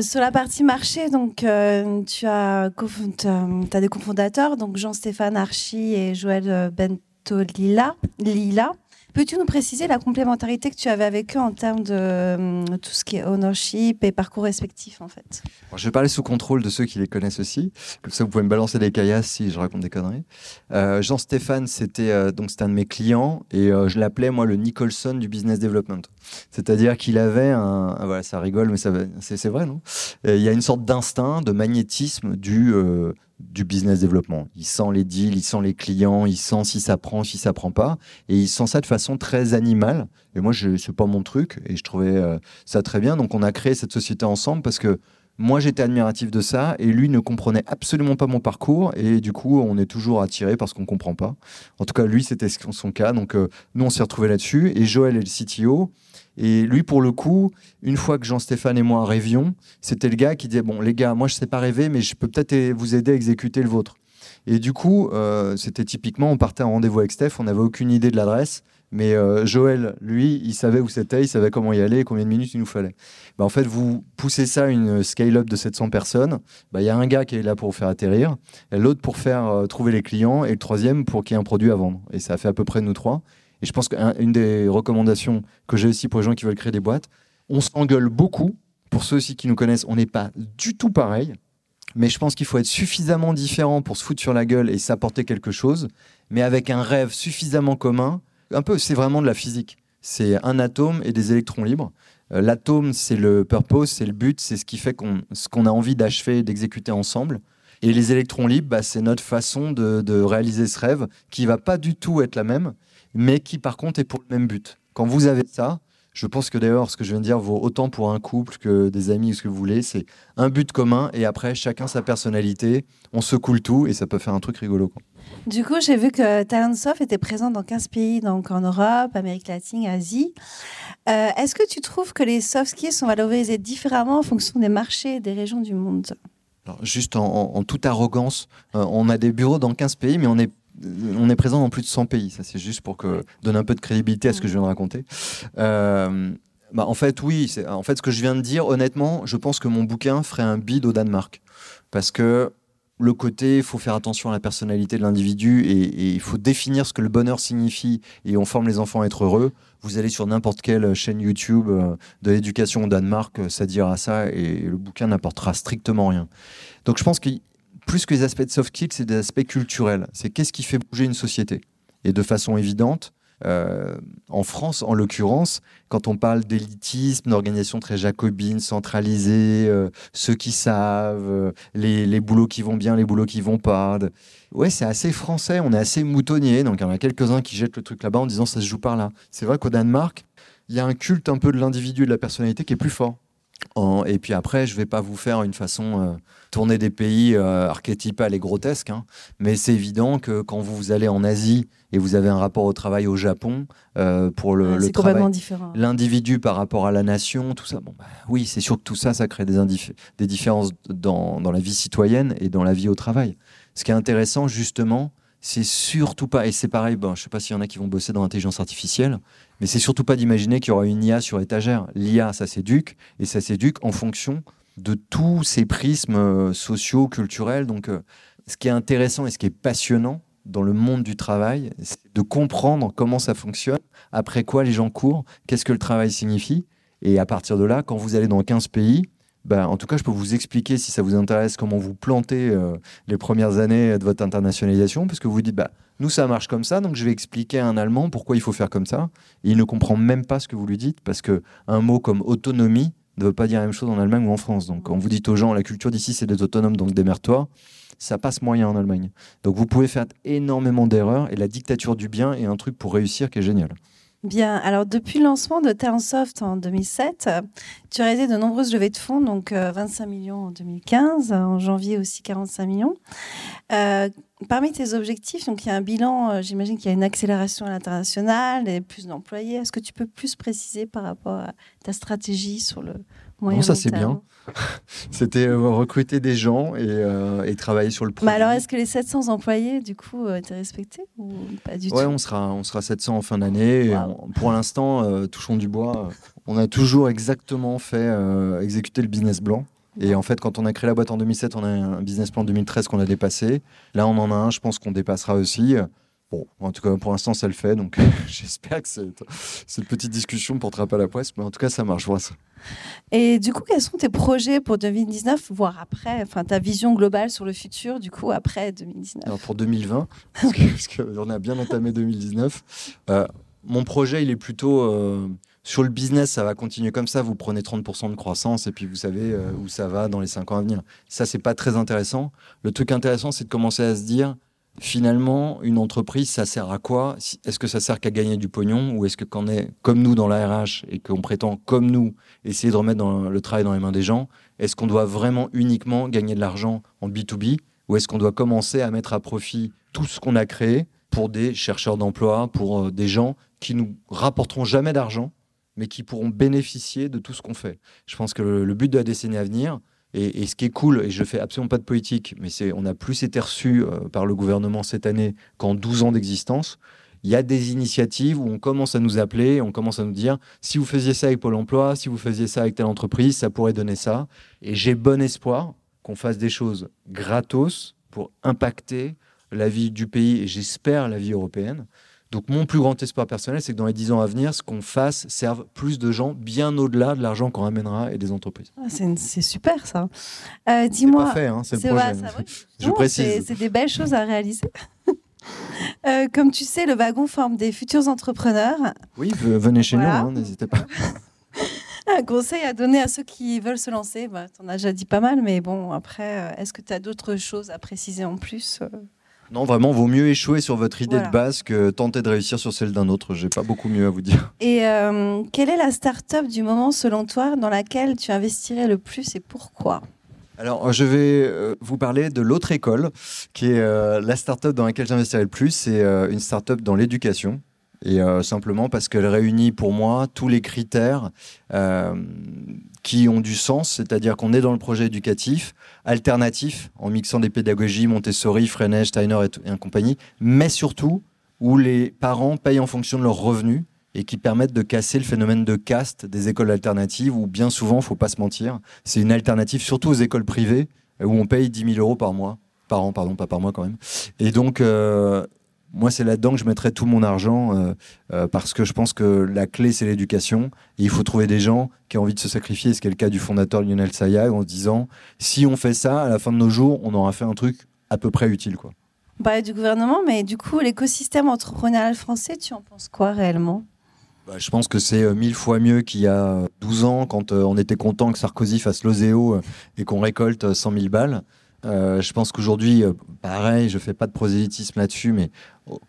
sur la partie marché, donc tu as, as, des cofondateurs, donc Jean-Stéphane Archy et Joël Ben Lila. Lila. Peux-tu nous préciser la complémentarité que tu avais avec eux en termes de euh, tout ce qui est ownership et parcours respectif en fait? Je vais parler sous contrôle de ceux qui les connaissent aussi. Comme ça, vous pouvez me balancer des caillasses si je raconte des conneries. Euh, Jean-Stéphane, c'était euh, donc c'était un de mes clients et je l'appelais moi le Nicholson du business development. C'est-à-dire qu'il avait un, ah, voilà, ça rigole, mais c'est vrai, non? Il y a une sorte d'instinct, de magnétisme du du business développement. Il sent les deals, il sent les clients, il sent si ça prend, si ça prend pas. Et il sent ça de façon très animale. Et moi, ce n'est pas mon truc. Et je trouvais euh, ça très bien. Donc, on a créé cette société ensemble parce que moi, j'étais admiratif de ça. Et lui ne comprenait absolument pas mon parcours. Et du coup, on est toujours attiré parce qu'on ne comprend pas. En tout cas, lui, c'était son cas. Donc, euh, nous, on s'est retrouvés là-dessus. Et Joël est le CTO. Et lui, pour le coup, une fois que Jean-Stéphane et moi rêvions, c'était le gars qui disait Bon, les gars, moi, je ne sais pas rêver, mais je peux peut-être vous aider à exécuter le vôtre. Et du coup, euh, c'était typiquement, on partait en rendez-vous avec Steph, on n'avait aucune idée de l'adresse, mais euh, Joël, lui, il savait où c'était, il savait comment y aller, combien de minutes il nous fallait. Bah, en fait, vous poussez ça à une scale-up de 700 personnes, bah, il y a un gars qui est là pour vous faire atterrir, l'autre pour faire euh, trouver les clients, et le troisième pour qu'il y ait un produit à vendre. Et ça a fait à peu près nous trois. Et je pense qu'une des recommandations que j'ai aussi pour les gens qui veulent créer des boîtes, on s'engueule beaucoup. Pour ceux aussi qui nous connaissent, on n'est pas du tout pareil. Mais je pense qu'il faut être suffisamment différent pour se foutre sur la gueule et s'apporter quelque chose, mais avec un rêve suffisamment commun. Un peu, c'est vraiment de la physique. C'est un atome et des électrons libres. Euh, l'atome, c'est le purpose, c'est le but, c'est ce qui fait qu'on, ce qu'on a envie d'achever, d'exécuter ensemble. Et les électrons libres, bah, c'est notre façon de, de, réaliser ce rêve qui va pas du tout être la même, mais qui par contre est pour le même but. Quand vous avez ça, je pense que d'ailleurs ce que je viens de dire vaut autant pour un couple que des amis ou ce que vous voulez. C'est un but commun et après chacun sa personnalité. On se coule tout et ça peut faire un truc rigolo. Du coup, j'ai vu que Talentsoft était présent dans 15 pays, donc en Europe, Amérique latine, Asie. Euh, est-ce que tu trouves que les soft skills sont valorisés différemment en fonction des marchés et des régions du monde? Juste en, toute arrogance, euh, on a des bureaux dans 15 pays, mais on est on est présent dans plus de 100 pays. Ça, c'est juste pour que donner un peu de crédibilité à ce que je viens de raconter. Euh, bah, en fait, oui. En fait, ce que je viens de dire, honnêtement, je pense que mon bouquin ferait un bid au Danemark. Parce que le côté, il faut faire attention à la personnalité de l'individu et, il faut définir ce que le bonheur signifie et on forme les enfants à être heureux. Vous allez sur n'importe quelle chaîne YouTube euh, de l'éducation au Danemark, ça dira ça et le bouquin n'apportera strictement rien. Donc je pense qu'il plus que les aspects de soft skills, c'est des aspects culturels. C'est qu'est-ce qui fait bouger une société. Et de façon évidente, Euh, en France, en l'occurrence, quand on parle d'élitisme, d'organisation très jacobine, centralisée, euh, ceux qui savent, euh, les, les, boulots qui vont bien, les boulots qui vont pas. Ouais, c'est assez français, on est assez moutonnier. Donc il y en a quelques-uns qui jettent le truc là-bas en disant ça se joue par là. C'est vrai qu'au Danemark, il y a un culte un peu de l'individu et de la personnalité qui est plus fort. Et puis après, je ne vais pas vous faire une façon euh, tourner des pays euh, archétypales et grotesques, hein. mais c'est évident que quand vous allez en Asie et vous avez un rapport au travail au Japon, euh, pour le, le travail, l'individu par rapport à la nation, tout ça, bon, bah, oui, c'est sûr que tout ça, ça crée des, des différences dans, dans la vie citoyenne et dans la vie au travail. Ce qui est intéressant, justement, c'est surtout pas, et c'est pareil, bon, je sais pas s'il y en a qui vont bosser dans l'intelligence artificielle, mais c'est surtout pas d'imaginer qu'il y aura une IA sur étagère. L'IA, ça s'éduque, et ça s'éduque en fonction de tous ces prismes euh, sociaux, culturels. Donc, euh, ce qui est intéressant et ce qui est passionnant dans le monde du travail, c'est de comprendre comment ça fonctionne, après quoi les gens courent, qu'est-ce que le travail signifie. Et à partir de là, quand vous allez dans 15 pays, bah, en tout cas, je peux vous expliquer, si ça vous intéresse, comment vous plantez euh, les premières années de votre internationalisation, parce que vous dites, bah, nous, ça marche comme ça, donc je vais expliquer à un Allemand pourquoi il faut faire comme ça. Et il ne comprend même pas ce que vous lui dites, parce qu'un mot comme autonomie ne veut pas dire la même chose en Allemagne ou en France. Donc, quand vous dites aux gens, la culture d'ici, c'est d'être autonome, donc démerde-toi, ça passe moyen en Allemagne. Donc, vous pouvez faire énormément d'erreurs, et la dictature du bien est un truc pour réussir qui est génial. Bien, alors depuis le lancement de Talentsoft en 2007, tu as réalisé de nombreuses levées de fonds, donc 25 euh, millions en 2015, en janvier aussi 45 millions. Euh, parmi tes objectifs, donc il y a un bilan, euh, j'imagine qu'il y a une accélération à l'international et plus d'employés. Est-ce que tu peux plus préciser par rapport à ta stratégie sur le ça c'est bien. C'était euh, recruter des gens et, euh, travailler sur le projet. Mais alors, est-ce que les 700 employés, du coup, étaient respectés ou pas du ouais, on sera, on sera 700 en fin d'année. Pour l'instant, touchons du bois, on a toujours exactement fait exécuter le business blanc. Et en fait, quand on a créé la boîte en 2007, on a un business plan 2013 qu'on a dépassé. Là, on en a un, je pense qu'on dépassera aussi. Bon, en tout cas, pour l'instant, ça le fait. Donc, j'espère que cette, cette, petite discussion ne portera pas la poisse. Mais en tout cas, ça marche. Voilà. Et du coup, quels sont tes projets pour 2019, voire après Enfin, ta vision globale sur le futur, du coup, après 2019 Alors, pour 2020, parce qu'on a bien entamé 2019, euh, mon projet, il est plutôt. Euh, sur le business, ça va continuer comme ça. Vous prenez 30% de croissance et puis vous savez euh, où ça va dans les 5 ans à venir. Ça, c'est pas très intéressant. Le truc intéressant, c'est de commencer à se dire finalement, une entreprise, ça sert à quoi? Est-ce que ça sert qu'à gagner du pognon? Ou est-ce que est comme nous dans la RH et qu'on prétend comme nous essayer de remettre le travail dans les mains des gens, est-ce qu'on doit vraiment uniquement gagner de l'argent en B2B ou est-ce qu'on doit commencer à mettre à profit tout ce qu'on a créé pour des chercheurs d'emploi, pour euh, des gens qui nous rapporteront jamais d'argent mais qui pourront bénéficier de tout ce qu'on fait? Je pense que le, but de la décennie à venir, et, ce qui est cool, et je fais absolument pas de politique, mais c'est on a plus été reçu euh, par le gouvernement cette année qu'en 12 ans d'existence. Il y a des initiatives où on commence à nous appeler, on commence à nous dire si vous faisiez ça avec Pôle emploi, si vous faisiez ça avec telle entreprise, ça pourrait donner ça. Et j'ai bon espoir qu'on fasse des choses gratos pour impacter la vie du pays et j'espère la vie européenne. Donc mon plus grand espoir personnel, c'est que dans les dix ans à venir, ce qu'on fasse serve plus de gens bien au-delà de l'argent qu'on ramènera et des entreprises. Ah, c'est super ça. Euh, Dis-moi. C'est pas fait, hein, c'est le projet. Je précise. C'est des belles choses à réaliser. Euh, comme tu sais, le wagon forme des futurs entrepreneurs. Oui, venez chez nous, hein, n'hésitez pas. Un conseil à donner à ceux qui veulent se lancer bah, Tu en as déjà dit pas mal, mais bon, après, euh, est-ce que tu as d'autres choses à préciser en plus non, vraiment, vaut mieux échouer sur votre idée de base que tenter de réussir sur celle d'un autre. J'ai pas beaucoup mieux à vous dire. Et euh, quelle est la start-up du moment, selon toi, dans laquelle tu investirais le plus et pourquoi? Alors, je vais euh, vous parler de l'autre école, qui est euh, la start-up dans laquelle j'investirai le plus. C'est une start-up dans l'éducation. Et simplement parce qu'elle réunit pour moi tous les critères qui ont du sens, c'est-à-dire qu'on est dans le projet éducatif, alternatif, en mixant des pédagogies, Montessori, Freinet, Steiner et, compagnie, mais surtout où les parents payent en fonction de leurs revenus et qui permettent de casser le phénomène de caste des écoles alternatives où bien souvent, faut pas se mentir, c'est une alternative surtout aux écoles privées où on paye 10 000 euros par mois, par an, pardon, pas par mois quand même. Et donc, euh, moi, c'est là-dedans que je mettrais tout mon argent euh, euh, parce que je pense que la clé, c'est l'éducation. Et il faut trouver des gens qui ont envie de se sacrifier, ce qui est le cas du fondateur Lionel Sayag, en se disant si on fait ça, à la fin de nos jours, on aura fait un truc à peu près utile. Quoi. On parlait du gouvernement, mais du coup, l'écosystème entrepreneurial français, tu en penses quoi réellement? Bah, je pense que c'est euh, mille fois mieux qu'il y a 12 ans quand on était content que Sarkozy fasse l'OSEO et qu'on récolte 100 000 balles. je pense qu'aujourd'hui, pareil, je fais pas de prosélytisme là-dessus, mais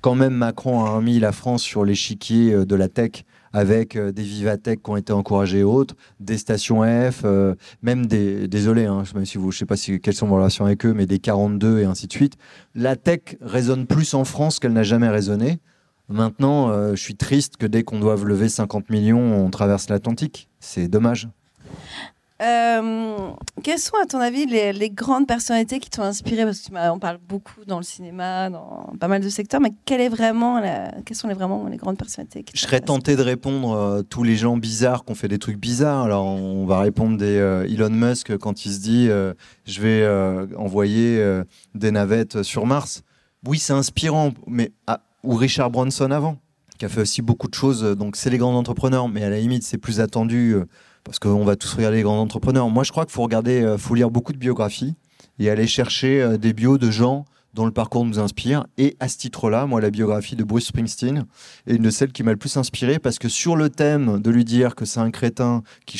quand même Macron a mis la France sur l'échiquier de la tech avec des Vivatech qui ont été encouragés et autres, des stations F, même des, désolé, hein, je si je sais pas si, quelles sont vos relations avec eux, mais des 42 et ainsi de suite. La tech résonne plus en France qu'elle n'a jamais résonné. Maintenant, euh, je suis triste que dès qu'on doive lever 50 millions, on traverse l'Atlantique. C'est dommage. Euh, quelles sont, à ton avis, les, grandes personnalités qui t'ont inspiré? Parce qu'on parle beaucoup dans le cinéma, dans pas mal de secteurs, mais quelle est vraiment quelles sont les, vraiment les grandes personnalités Je serais tenté de répondre euh, tous les gens bizarres qui ont fait des trucs bizarres. Alors, on va répondre des Elon Musk quand il se dit je vais envoyer des navettes sur Mars. Oui, c'est inspirant, mais ou Richard Branson avant, qui a fait aussi beaucoup de choses. Donc c'est les grands entrepreneurs, mais à la limite c'est plus attendu euh, parce qu'on va tous regarder les grands entrepreneurs. Moi je crois qu'il faut regarder, euh, faut lire beaucoup de biographies et aller chercher euh, des bios de gens dont le parcours nous inspire. Et à ce titre-là, moi, la biographie de Bruce Springsteen est une de celles qui m'a le plus inspiré parce que sur le thème de lui dire que c'est un crétin qui,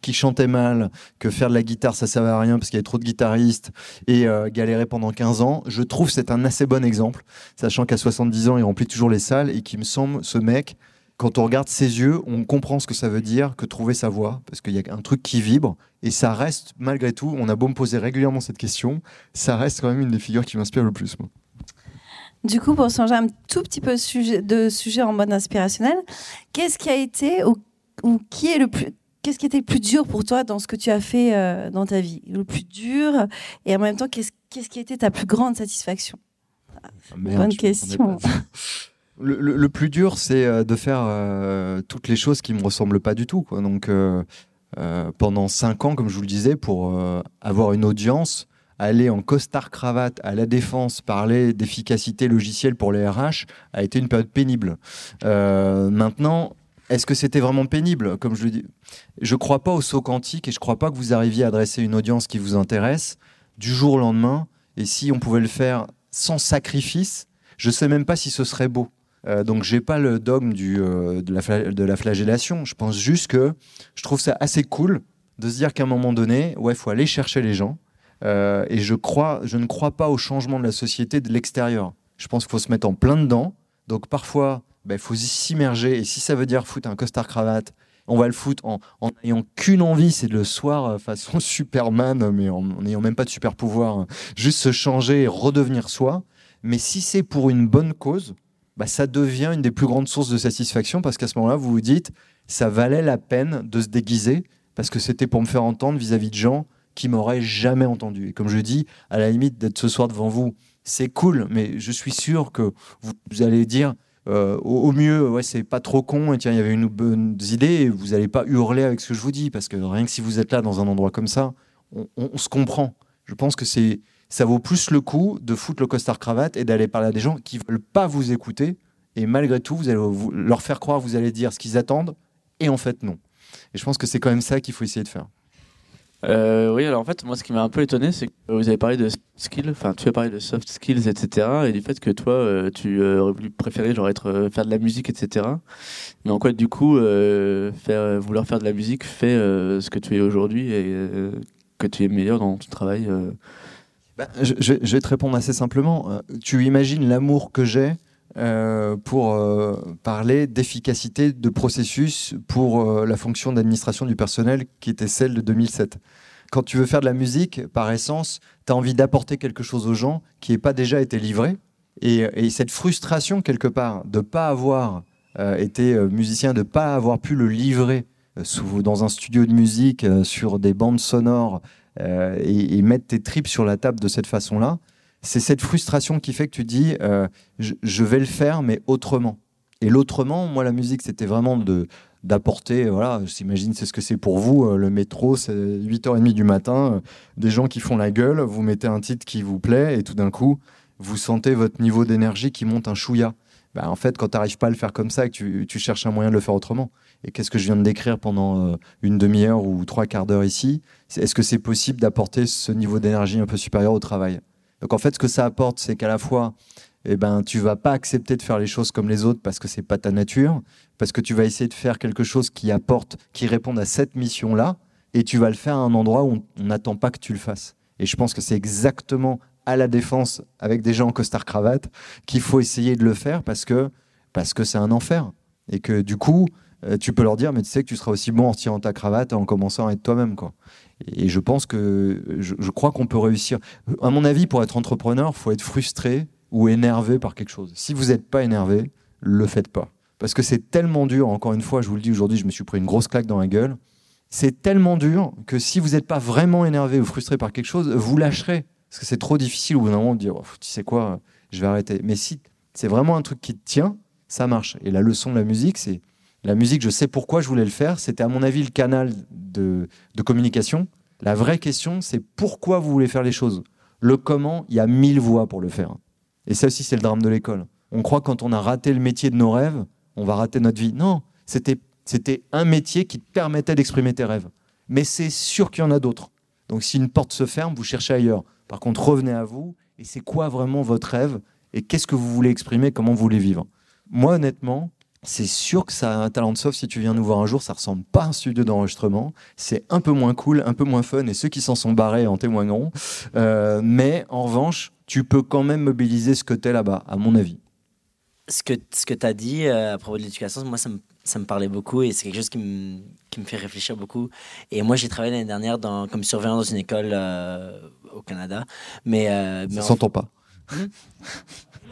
qui chantait mal, que faire de la guitare, ça servait à rien parce qu'il y avait trop de guitaristes et euh, galérer pendant 15 ans, je trouve c'est un assez bon exemple, sachant qu'à 70 ans, il remplit toujours les salles et qui me semble, ce mec, quand on regarde ses yeux, on comprend ce que ça veut dire que trouver sa voix, parce qu'il y a un truc qui vibre, et ça reste, malgré tout, on a beau me poser régulièrement cette question, ça reste quand même une des figures qui m'inspire le plus. Du coup, pour changer un tout petit peu de sujet en mode inspirationnel, qu'est-ce qui a été ou, qui est le plus Qu'est-ce qui était le plus dur pour toi dans ce que tu as fait euh, dans ta vie? Le plus dur et en même temps, qu'est-ce, qu'est-ce qui a été ta plus grande satisfaction? Ah, Bonne question. Le, plus dur, c'est euh, de faire euh, toutes les choses qui me ressemblent pas du tout. Donc, euh, pendant cinq ans, comme je vous le disais, pour avoir une audience, aller en costard cravate à la défense, parler d'efficacité logicielle pour les RH, a été une période pénible. maintenant, est-ce que c'était vraiment pénible? Comme je le dis, je crois pas au saut quantique et je crois pas que vous arriviez à adresser une audience qui vous intéresse du jour au lendemain. Et si on pouvait le faire sans sacrifice, je sais même pas si ce serait beau. Euh, donc j'ai pas le dogme euh, de, la flagellation. Je pense juste que je trouve ça assez cool de se dire qu'à un moment donné, ouais, faut aller chercher les gens. Euh, et je crois, je ne crois pas au changement de la société de l'extérieur. Je pense qu'il faut se mettre en plein dedans. Donc parfois, il ben, faut s'immerger. Et si ça veut dire foutre un costard cravate, on va le foutre en n'ayant qu'une envie, c'est de le soir façon Superman, mais en n'ayant même pas de super pouvoir, juste se changer et redevenir soi. Mais si c'est pour une bonne cause, bah, ça devient une des plus grandes sources de satisfaction parce qu'à ce moment-là, vous vous dites, ça valait la peine de se déguiser parce que c'était pour me faire entendre vis-à-vis de gens qui m'auraient jamais entendu. Et comme je dis, à la limite d'être ce soir devant vous, c'est cool, mais je suis sûr que vous, allez dire, euh, au, mieux, ouais, c'est pas trop con, et tiens, il y avait une bonne idée, et vous n'allez pas hurler avec ce que je vous dis, parce que rien que si vous êtes là dans un endroit comme ça, on se comprend. Je pense que c'est ça vaut plus le coup de foutre le costard cravate et d'aller parler à des gens qui veulent pas vous écouter. Et malgré tout, vous allez leur faire croire, vous allez dire ce qu'ils attendent, et en fait non. Et je pense que c'est quand même ça qu'il faut essayer de faire. Euh, oui, alors en fait, moi, ce qui m'a un peu étonné, c'est que vous avez parlé de skills, enfin, tu as parlé de soft skills, etc., et du fait que toi, euh, tu euh, aurais préféré genre être faire de la musique, etc. Mais en quoi, du coup, faire, vouloir faire de la musique fait ce que tu es aujourd'hui et que tu es meilleur dans ton travail bah, je, vais te répondre assez simplement. Euh, tu imagines l'amour que j'ai euh, pour euh, parler d'efficacité de processus pour la fonction d'administration du personnel qui était celle de 2007. Quand tu veux faire de la musique, par essence, tu as envie d'apporter quelque chose aux gens qui n'ait pas déjà été livré. Et, cette frustration, quelque part, de ne pas avoir été musicien, de ne pas avoir pu le livrer dans un studio de musique, sur des bandes sonores euh, et, mettre tes tripes sur la table de cette façon-là, c'est cette frustration qui fait que tu dis euh, je, vais le faire, mais autrement. Et l'autrement, moi, la musique, c'était vraiment de d'apporter, voilà, j'imagine c'est ce que c'est pour vous, euh, le métro, c'est 8h30 du matin, des gens qui font la gueule, vous mettez un titre qui vous plaît, et tout d'un coup, vous sentez votre niveau d'énergie qui monte un chouïa. Bah, en fait, quand tu n'arrives pas à le faire comme ça, que tu, cherches un moyen de le faire autrement. Et qu'est-ce que je viens de décrire pendant une demi-heure ou trois quarts d'heure ici Est-ce que c'est possible d'apporter ce niveau d'énergie un peu supérieur au travail? Donc en fait, ce que ça apporte, c'est qu'à la fois, eh ben, tu vas pas accepter de faire les choses comme les autres parce que c'est pas ta nature, parce que tu vas essayer de faire quelque chose qui apporte, qui réponde à cette mission-là, et tu vas le faire à un endroit où on n'attend pas que tu le fasses. Et je pense que c'est exactement à la défense avec des gens en costard cravate qu'il faut essayer de le faire parce que parce que c'est un enfer et que du coup euh, tu peux leur dire mais tu sais que tu seras aussi bon en tirant ta cravate en commençant à être toi-même quoi. Et je pense que je, crois qu'on peut réussir. À mon avis, pour être entrepreneur, faut être frustré ou énervé par quelque chose. Si vous n'êtes pas énervé, le faites pas. Parce que c'est tellement dur, encore une fois, je vous le dis aujourd'hui, je me suis pris une grosse claque dans la gueule. C'est tellement dur que si vous n'êtes pas vraiment énervé ou frustré par quelque chose, vous lâcherez. Parce que c'est trop difficile au bout d'un moment de dire, tu sais quoi, je vais arrêter. Mais si c'est vraiment un truc qui te tient, ça marche. Et la leçon de la musique, c'est la musique, je sais pourquoi je voulais le faire. C'était à mon avis le canal de, de communication. La vraie question, c'est pourquoi vous voulez faire les choses. Le comment, il y a mille voies pour le faire. Et ça aussi, c'est le drame de l'école. On croit que quand on a raté le métier de nos rêves, on va rater notre vie. Non, c'était c'était un métier qui te permettait d'exprimer tes rêves. Mais c'est sûr qu'il y en a d'autres. Donc si une porte se ferme, vous cherchez ailleurs. Par contre, revenez à vous. Et c'est quoi vraiment votre rêve Et qu'est-ce que vous voulez exprimer Comment vous voulez vivre? Moi, honnêtement, c'est sûr que ça a un talent de soft. Si tu viens nous voir un jour, ça ressemble pas à un studio d'enregistrement. C'est un peu moins cool, un peu moins fun. Et ceux qui s'en sont barrés en témoigneront. Euh, mais en revanche, tu peux quand même mobiliser ce que tu es là-bas, à mon avis. Ce que, ce que tu as dit euh, à propos de l'éducation, moi, ça me ça me parlait beaucoup et c'est quelque chose qui me, qui me fait réfléchir beaucoup. Et moi, j'ai travaillé l'année dernière dans, comme surveillant dans une école euh, au Canada. Mais, euh, ça s'entend pas. Hmm?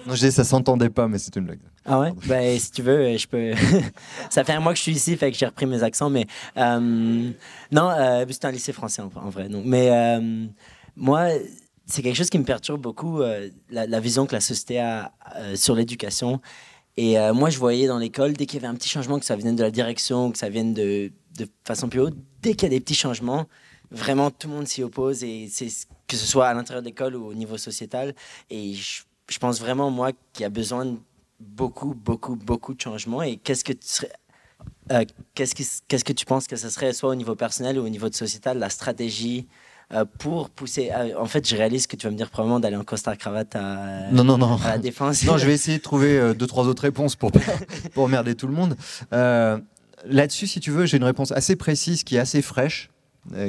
non, je dis ça s'entendait pas, mais c'est une blague. Ah ouais? Ben, si tu veux, je peux. ça fait un mois que je suis ici, fait que j'ai repris mes accents, mais. Euh, non, c'était un lycée français en, vrai. Donc, mais moi, c'est quelque chose qui me perturbe beaucoup, la, la, vision que la société a sur l'éducation. Et euh, moi, je voyais dans l'école, dès qu'il y avait un petit changement, que ça vienne de la direction, que ça vienne de, façon plus haute, dès qu'il y a des petits changements, vraiment tout le monde s'y oppose, et que ce soit à l'intérieur de l'école ou au niveau sociétal. Et je, pense vraiment, moi, qu'il y a besoin de beaucoup, beaucoup, beaucoup de changements. Et qu'est-ce que tu. Euh, qu'est-ce, qu'est-ce que tu penses que ce serait, soit au niveau personnel ou au niveau de sociétal, la stratégie pour pousser. Euh, en fait, je réalise que tu vas me dire probablement d'aller en costard cravate à, non, non, non. à la défense. non, je vais essayer de trouver euh, deux, trois autres réponses pour, pour emmerder tout le monde. Là-dessus, si tu veux, j'ai une réponse assez précise qui est assez fraîche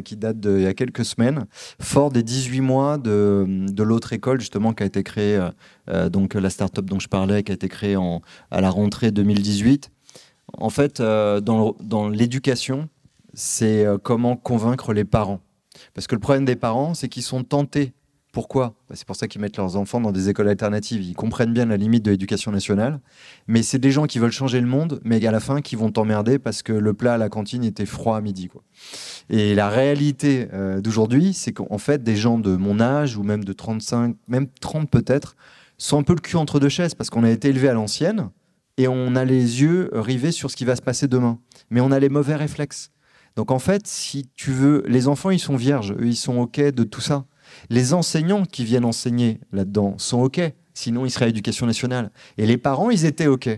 qui date d'il y a quelques semaines, fort des 18 mois de, de l'autre école, justement, qui a été créée, donc la start-up dont je parlais, qui a été créée en, à la rentrée 2018. En fait, dans l'éducation, c'est comment convaincre les parents. Parce que le problème des parents, c'est qu'ils sont tentés. Pourquoi? Bah, C'est pour ça qu'ils mettent leurs enfants dans des écoles alternatives. Ils comprennent bien la limite de l'éducation nationale. Mais c'est des gens qui veulent changer le monde, mais à la fin, qui vont t'emmerder parce que le plat à la cantine était froid à midi. Et la réalité euh, d'aujourd'hui, c'est qu'en fait, des gens de mon âge, ou même de 35, même 30 peut-être, sont un peu le cul entre deux chaises parce qu'on a été élevé à l'ancienne et on a les yeux rivés sur ce qui va se passer demain. Mais on a les mauvais réflexes. Donc en fait, si tu veux, les enfants, ils sont vierges, eux, ils sont OK de tout ça. Les enseignants qui viennent enseigner là-dedans sont OK, sinon ils seraient à l'éducation nationale. Et les parents, ils étaient OK.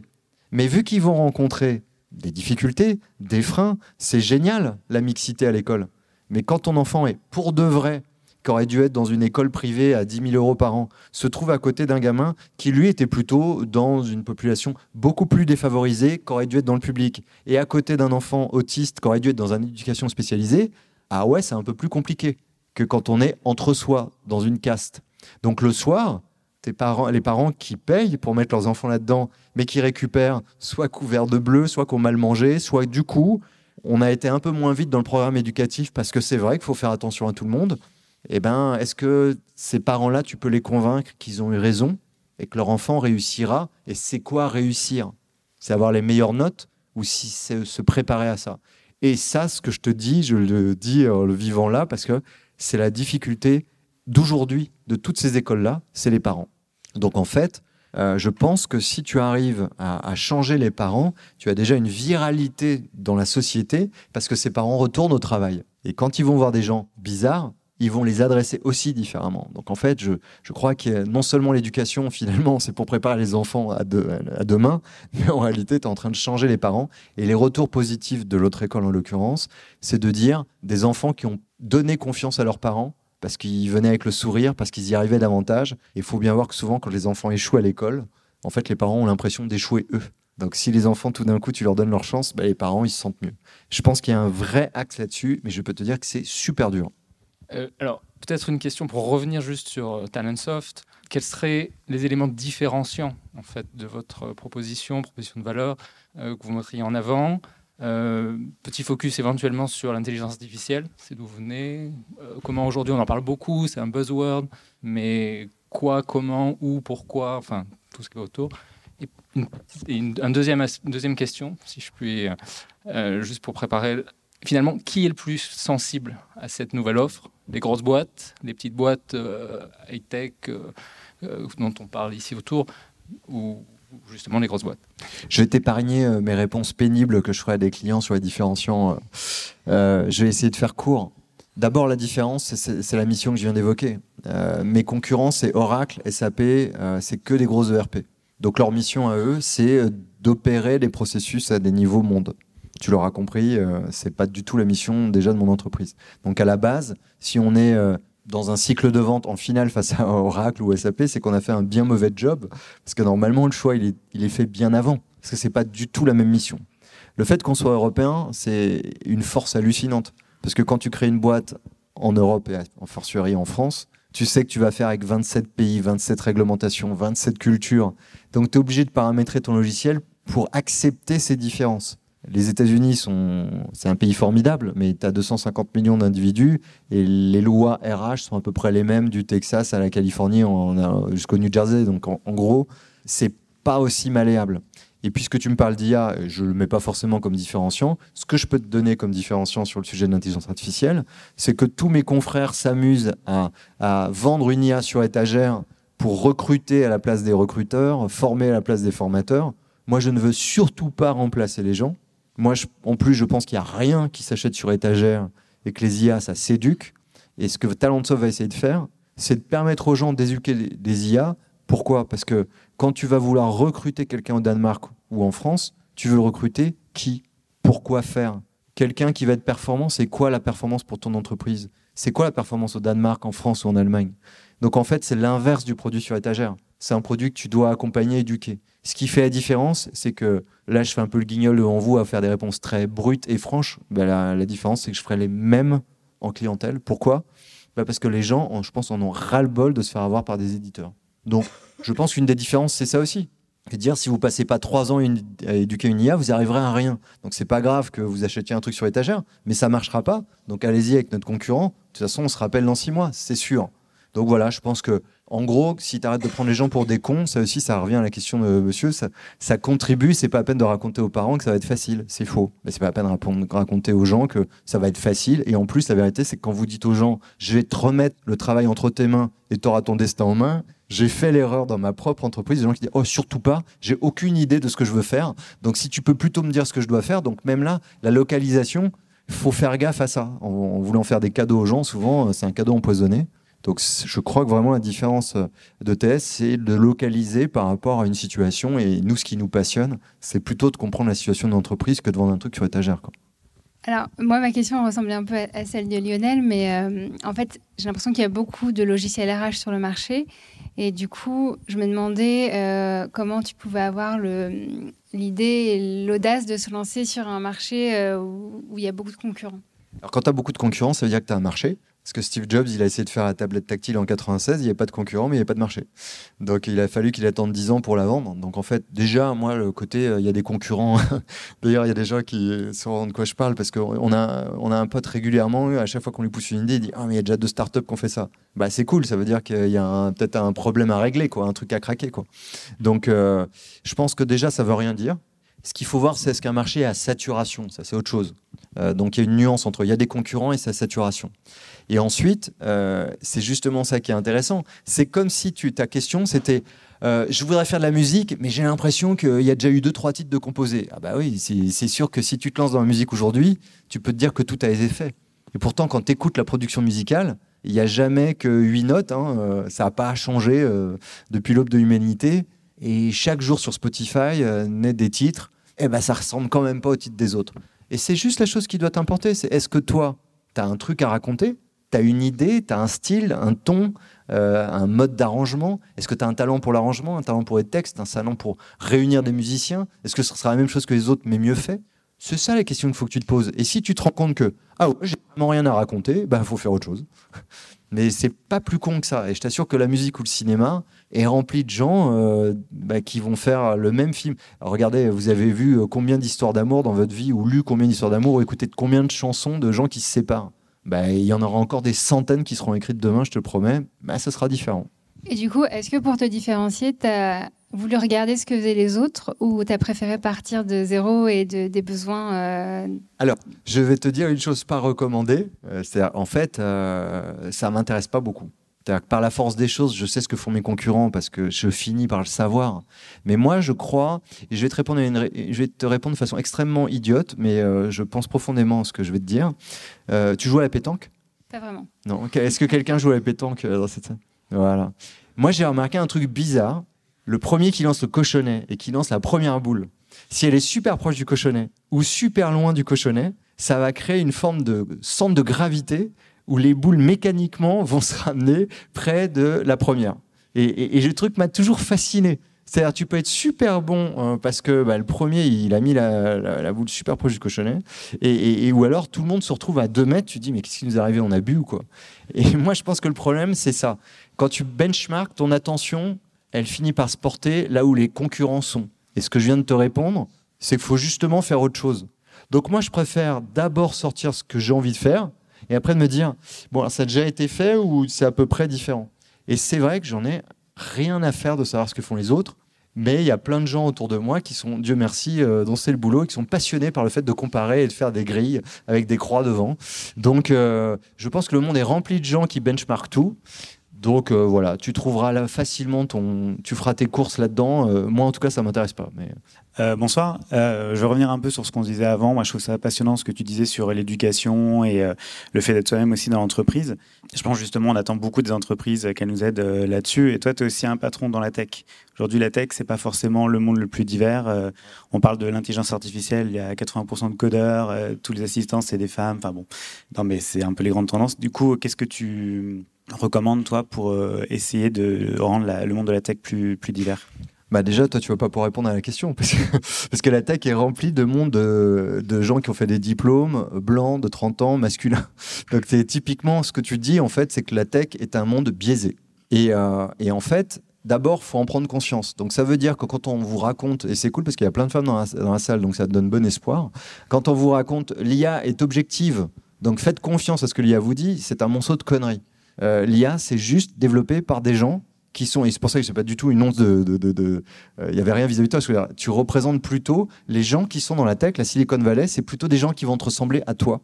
Mais vu qu'ils vont rencontrer des difficultés, des freins, c'est génial la mixité à l'école. Mais quand ton enfant est pour de vrai qui aurait dû être dans une école privée à 10 000 euros par an, se trouve à côté d'un gamin qui, lui, était plutôt dans une population beaucoup plus défavorisée, qui aurait dû être dans le public, et à côté d'un enfant autiste qui aurait dû être dans une éducation spécialisée, ah ouais, c'est un peu plus compliqué que quand on est entre soi, dans une caste. Donc le soir, tes parents, les parents qui payent pour mettre leurs enfants là-dedans, mais qui récupèrent soit couverts de bleu, soit qu'on mal mangé, soit du coup, on a été un peu moins vite dans le programme éducatif parce que c'est vrai qu'il faut faire attention à tout le monde eh ben, est-ce que ces parents-là, tu peux les convaincre qu'ils ont eu raison et que leur enfant réussira? Et c'est quoi réussir? C'est avoir les meilleures notes ou si c'est se préparer à ça? Et ça, ce que je te dis, je le dis en le vivant là parce que c'est la difficulté d'aujourd'hui de toutes ces écoles-là, c'est les parents. Donc en fait, euh, je pense que si tu arrives à, à, changer les parents, tu as déjà une viralité dans la société parce que ces parents retournent au travail. Et quand ils vont voir des gens bizarres, ils vont les adresser aussi différemment. Donc en fait, je, je crois que non seulement l'éducation, finalement, c'est pour préparer les enfants à, demain, mais en réalité, tu es en train de changer les parents. Et les retours positifs de l'autre école, en l'occurrence, c'est de dire des enfants qui ont donné confiance à leurs parents parce qu'ils venaient avec le sourire, parce qu'ils y arrivaient davantage. Il faut bien voir que souvent, quand les enfants échouent à l'école, en fait, les parents ont l'impression d'échouer eux. Donc, si les enfants, tout d'un coup, tu leur donnes leur chance, bah, les parents, ils se sentent mieux. Je pense qu'il y a un vrai axe là-dessus, mais je peux te dire que c'est super dur. Euh, alors, peut-être une question pour revenir juste sur euh, Talentsoft. Quels seraient les éléments différenciants en fait de votre proposition, proposition de valeur euh, que vous mettriez en avant? Petit focus éventuellement sur l'intelligence artificielle, c'est d'où vous venez. comment aujourd'hui on en parle beaucoup, c'est un buzzword, mais quoi, comment, où, pourquoi, enfin tout ce qui est autour. Et une, deuxième, deuxième question, si je puis, juste pour préparer finalement, qui est le plus sensible à cette nouvelle offre? Les grosses boîtes, les petites boîtes euh, high-tech euh, euh, dont on parle ici autour, ou justement les grosses boîtes? Je vais t'épargner mes réponses pénibles que je ferai à des clients sur les différenciants. je vais essayer de faire court. D'abord, la différence, c'est la mission que je viens d'évoquer. mes concurrents, c'est Oracle, SAP, c'est que des grosses ERP. Donc leur mission à eux, c'est d'opérer les processus à des niveaux monde. Tu l'auras compris, euh, c'est pas du tout la mission déjà de mon entreprise. Donc à la base, si on est euh, dans un cycle de vente en finale face à Oracle ou SAP, c'est qu'on a fait un bien mauvais job, parce que normalement le choix il est, fait bien avant, parce que c'est pas du tout la même mission. Le fait qu'on soit européen, c'est une force hallucinante, parce que quand tu crées une boîte en Europe et en fortiori en France, tu sais que tu vas faire avec 27 pays, 27 réglementations, 27 cultures. Donc tu es obligé de paramétrer ton logiciel pour accepter ces différences les États-Unis sont, c'est un pays formidable, mais tu as 250 millions d'individus et les lois RH sont à peu près les mêmes du Texas à la Californie jusqu'au New Jersey. Donc en, gros, c'est pas aussi malléable. Et puisque tu me parles d'IA, je ne le mets pas forcément comme différenciant. Ce que je peux te donner comme différenciant sur le sujet de l'intelligence artificielle, c'est que tous mes confrères s'amusent à vendre une IA sur étagère pour recruter à la place des recruteurs, former à la place des formateurs. Moi, je ne veux surtout pas remplacer les gens. Moi, en plus, je pense qu'il n'y a rien qui s'achète sur étagère et que les IA, ça s'éduque. Et ce que Talentsoft va essayer de faire, c'est de permettre aux gens d'éduquer des IA. Pourquoi? Parce que quand tu vas vouloir recruter quelqu'un au Danemark ou en France, tu veux recruter qui? Pourquoi faire? Quelqu'un qui va être performant, c'est quoi la performance pour ton entreprise? C'est quoi la performance au Danemark, en France ou en Allemagne? Donc en fait, c'est l'inverse du produit sur étagère. C'est un produit que tu dois accompagner, éduquer. Ce qui fait la différence, c'est que là, je fais un peu le guignol devant vous à faire des réponses très brutes et franches. Ben, la, différence, c'est que je ferai les mêmes en clientèle. Pourquoi? Ben, Parce que les gens, je pense, en ont ras-le-bol de se faire avoir par des éditeurs. Donc, je pense qu'une des différences, c'est ça aussi. C'est dire si vous passez pas trois ans à éduquer une IA, vous arriverez à rien. Donc c'est pas grave que vous achetiez un truc sur étagère, mais ça marchera pas. Donc allez-y avec notre concurrent. De toute façon, on se rappelle dans six mois, c'est sûr. Donc voilà, je pense que en gros, si tu arrêtes de prendre les gens pour des cons, ça aussi, ça revient à la question de monsieur, ça, ça contribue, c'est pas à peine de raconter aux parents que ça va être facile, c'est faux. Mais c'est pas à peine de raconter aux gens que ça va être facile. Et en plus, la vérité, c'est que quand vous dites aux gens, je vais te remettre le travail entre tes mains et tu auras ton destin en main, j'ai fait l'erreur dans ma propre entreprise, des gens qui disent, oh, surtout pas, j'ai aucune idée de ce que je veux faire. Donc si tu peux plutôt me dire ce que je dois faire, donc même là, la localisation, faut faire gaffe à ça. En voulant faire des cadeaux aux gens, souvent, c'est un cadeau empoisonné. Donc je crois que vraiment la différence euh, de TS, c'est de localiser par rapport à une situation. Et nous, ce qui nous passionne, c'est plutôt de comprendre la situation de l'entreprise que de vendre un truc sur étagère. Quoi. Alors, moi, ma question ressemble un peu à celle de Lionel, mais euh, en fait, j'ai l'impression qu'il y a beaucoup de logiciels RH sur le marché. Et du coup, je me demandais euh, comment tu pouvais avoir l'idée et l'audace de se lancer sur un marché où, où, il y a beaucoup de concurrents. Alors, quand tu as beaucoup de concurrents, ça veut dire que tu as un marché. Parce que Steve Jobs, il a essayé de faire la tablette tactile en 96, il n'y avait pas de concurrent, mais il n'y avait pas de marché. Donc il a fallu qu'il attende 10 ans pour la vendre. Donc en fait, déjà, moi, le côté, euh, il y a des concurrents. D'ailleurs, il y a des gens qui sauront de quoi je parle, parce qu'on a, on a un pote régulièrement, à chaque fois qu'on lui pousse une idée, il dit Ah, mais il y a déjà deux startups qui ont fait ça. Bah, c'est cool, ça veut dire qu'il y a peut-être un problème à régler, quoi, un truc à craquer. Quoi. Donc euh, je pense que déjà, ça veut rien dire. Ce qu'il faut voir, c'est est-ce qu'un marché à saturation. Ça, c'est autre chose. Euh, donc il y a une nuance entre il y a des concurrents et sa saturation. Et ensuite, euh, c'est justement ça qui est intéressant. C'est comme si tu, ta question, c'était euh, je voudrais faire de la musique, mais j'ai l'impression qu'il y a déjà eu deux, trois titres de composés. Ah bah oui, c'est sûr que si tu te lances dans la musique aujourd'hui, tu peux te dire que tout a été fait. Et pourtant, quand tu écoutes la production musicale, il n'y a jamais que huit notes. Hein, ça n'a pas changé depuis l'aube de l'humanité. Et chaque jour sur Spotify naît des titres. Eh ben, ça ressemble quand même pas aux titres des autres. Et c'est juste la chose qui doit t'importer. C'est est-ce que toi, tu as un truc à raconter? Tu as une idée, tu as un style, un ton, euh, un mode d'arrangement? Est-ce que tu as un talent pour l'arrangement, un talent pour les textes, un talent pour réunir des musiciens? Est-ce que ce sera la même chose que les autres, mais mieux fait? C'est ça la question qu'il faut que tu te poses. Et si tu te rends compte que, ah ouais, j'ai vraiment rien à raconter, il bah, faut faire autre chose. Mais c'est pas plus con que ça. Et je t'assure que la musique ou le cinéma est rempli de gens euh, bah, qui vont faire le même film. regardez, vous avez vu euh, combien d'histoires d'amour dans votre vie, ou lu combien d'histoires d'amour, ou écouté combien de chansons de gens qui se séparent. Bah, il y en aura encore des centaines qui seront écrites demain, je te le promets. Bah, ça sera différent. Et du coup, est-ce que pour te différencier, tu as voulu regarder ce que faisaient les autres ou tu as préféré partir de zéro et de, des besoins euh, Alors, je vais te dire une chose pas recommandée. Euh, en fait, euh, ça m'intéresse pas beaucoup par la force des choses, je sais ce que font mes concurrents parce que je finis par le savoir. Mais moi, je crois, et je vais te répondre, je vais te répondre de façon extrêmement idiote, mais euh, je pense profondément à ce que je vais te dire. Euh, tu joues à la pétanque? Pas vraiment. Non. Est-ce que quelqu'un joue à la pétanque euh, dans cette Voilà. Moi, j'ai remarqué un truc bizarre. Le premier qui lance le cochonnet et qui lance la première boule, si elle est super proche du cochonnet ou super loin du cochonnet, ça va créer une forme de centre de gravité où les boules mécaniquement vont se ramener près de la première. Et, le truc m'a toujours fasciné. C'est-à-dire, tu peux être super bon euh, parce que bah, le premier, il a mis la, boule super proche du cochonnet, et, ou alors tout le monde se retrouve à 2 mètres, tu dis, mais qu'est-ce qui nous est arrivé? On a bu ou quoi? Et moi, je pense que le problème, c'est ça. Quand tu benchmark, ton attention, elle finit par se porter là où les concurrents sont. Et ce que je viens de te répondre, c'est qu'il faut justement faire autre chose. Donc moi, je préfère d'abord sortir ce que j'ai envie de faire, et après de me dire, bon, ça a déjà été fait ou c'est à peu près différent? Et c'est vrai que j'en ai rien à faire de savoir ce que font les autres, mais il y a plein de gens autour de moi qui sont, Dieu merci, euh, dont c'est le boulot, et qui sont passionnés par le fait de comparer et de faire des grilles avec des croix devant. Donc, euh, je pense que le monde est rempli de gens qui benchmarkent tout. Donc euh, voilà, tu trouveras là facilement ton, tu feras tes courses là-dedans. moi en tout cas, ça m'intéresse pas. Mais euh, bonsoir. Euh, je vais revenir un peu sur ce qu'on disait avant. Moi, je trouve ça passionnant ce que tu disais sur l'éducation et euh, le fait d'être soi-même aussi dans l'entreprise. Je pense justement, on attend beaucoup des entreprises qu'elles nous aident là-dessus. Et toi, tu es aussi un patron dans la tech. Aujourd'hui, la tech, c'est pas forcément le monde le plus divers. on parle de l'intelligence artificielle. Il y a 80% de codeurs. tous les assistants, c'est des femmes. Enfin bon, non, mais c'est un peu les grandes tendances. Du coup, qu'est-ce que tu recommandes toi pour essayer de rendre le monde de la tech plus, plus divers? Bah déjà, toi, tu vas pas pouvoir répondre à la question parce que, parce que la tech est remplie de monde de, de, gens qui ont fait des diplômes blancs de 30 ans, masculins. Donc, c'est typiquement ce que tu dis, en fait, c'est que la tech est un monde biaisé. Et, euh, et en fait, d'abord, faut en prendre conscience. Donc, ça veut dire que quand on vous raconte, et c'est cool parce qu'il y a plein de femmes dans la, dans la salle, donc ça donne bon espoir. Quand on vous raconte l'IA est objective, donc faites confiance à ce que l'IA vous dit, c'est un monceau de conneries. Euh, L'IA, c'est juste développé par des gens qui sont, et c'est pour ça que c'est pas du tout une once de, il de, euh, y avait rien vis-à-vis de toi, que tu représentes plutôt les gens qui sont dans la tech, la Silicon Valley, c'est plutôt des gens qui vont te ressembler à toi.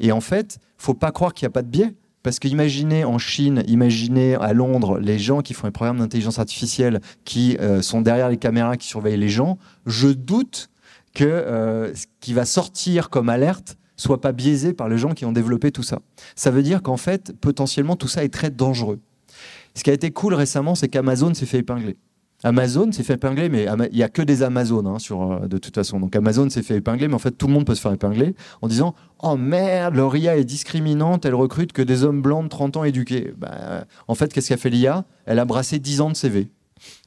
Et en fait, faut pas croire qu'il n'y a pas de biais. Parce que imaginez en Chine, imaginez à Londres les gens qui font les programmes d'intelligence artificielle, qui euh, sont derrière les caméras, qui surveillent les gens. Je doute que euh, ce qui va sortir comme alerte soit pas biaisé par les gens qui ont développé tout ça. Ça veut dire qu'en fait, potentiellement, tout ça est très dangereux. Ce qui a été cool récemment, c'est qu'Amazon s'est fait épingler. Amazon s'est fait épingler, mais il n'y a que des Amazones hein, sur, euh, de toute façon. Donc Amazon s'est fait épingler, mais en fait tout le monde peut se faire épingler en disant Oh merde, leur IA est discriminante, elle recrute que des hommes blancs de 30 ans éduqués. Bah, en fait, qu'est-ce qu'a fait l'IA Elle a brassé 10 ans de CV.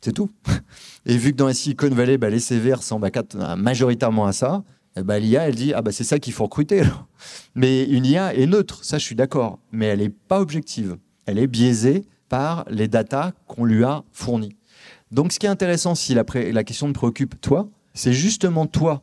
C'est tout. Et vu que dans la Silicon Valley, bah, les CV ressemblent majoritairement à ça, eh bah, l'IA, elle dit Ah bah c'est ça qu'il faut recruter. Mais une IA est neutre, ça je suis d'accord, mais elle n'est pas objective. Elle est biaisée par les datas qu'on lui a fournies. Donc ce qui est intéressant, si la, question te préoccupe toi, c'est justement toi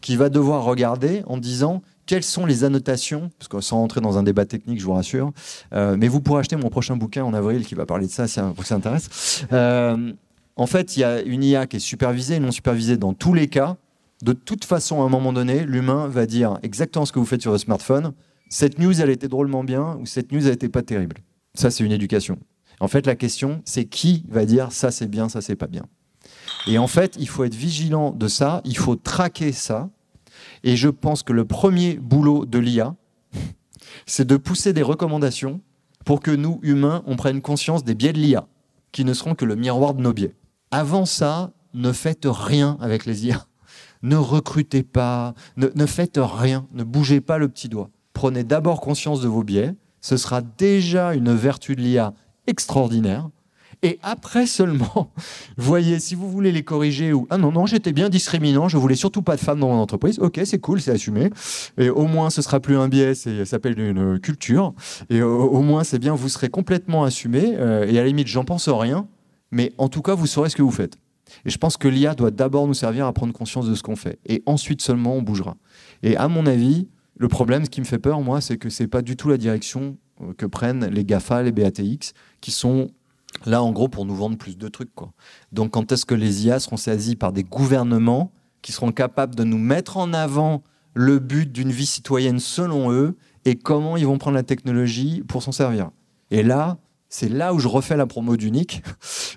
qui va devoir regarder en disant quelles sont les annotations, parce que sans entrer dans un débat technique, je vous rassure, euh, mais vous pourrez acheter mon prochain bouquin en avril qui va parler de ça, si ça intéresse. Euh, en fait, il y a une IA qui est supervisée et non supervisée dans tous les cas. De toute façon, à un moment donné, l'humain va dire exactement ce que vous faites sur le smartphone. Cette news, elle était drôlement bien ou cette news, elle n'était pas terrible. Ça, c'est une éducation. En fait, la question, c'est qui va dire ça c'est bien, ça c'est pas bien. Et en fait, il faut être vigilant de ça, il faut traquer ça. Et je pense que le premier boulot de l'IA, c'est de pousser des recommandations pour que nous, humains, on prenne conscience des biais de l'IA, qui ne seront que le miroir de nos biais. Avant ça, ne faites rien avec les IA. Ne recrutez pas, ne, faites rien, ne bougez pas le petit doigt. Prenez d'abord conscience de vos biais, ce sera déjà une vertu de l'IA extraordinaire. Et après seulement, voyez, si vous voulez les corriger ou ah non, non, j'étais bien discriminant, je voulais surtout pas de femmes dans mon entreprise. Ok, c'est cool, c'est assumé. Et au moins, ce sera plus un biais, ça s'appelle une culture. Et au, moins, c'est bien, vous serez complètement assumé. Euh, et à la limite, j'en pense rien. Mais en tout cas, vous saurez ce que vous faites. Et je pense que l'IA doit d'abord nous servir à prendre conscience de ce qu'on fait. Et ensuite seulement, on bougera. Et à mon avis, le problème, ce qui me fait peur, moi, c'est que c'est pas du tout la direction euh, que prennent les GAFA, les BATX, qui sont là, en gros, pour nous vendre plus de trucs. Donc, quand est-ce que les IA seront saisis par des gouvernements qui seront capables de nous mettre en avant le but d'une vie citoyenne selon eux et comment ils vont prendre la technologie pour s'en servir? Et là, c'est là où je refais la promo d'Unique.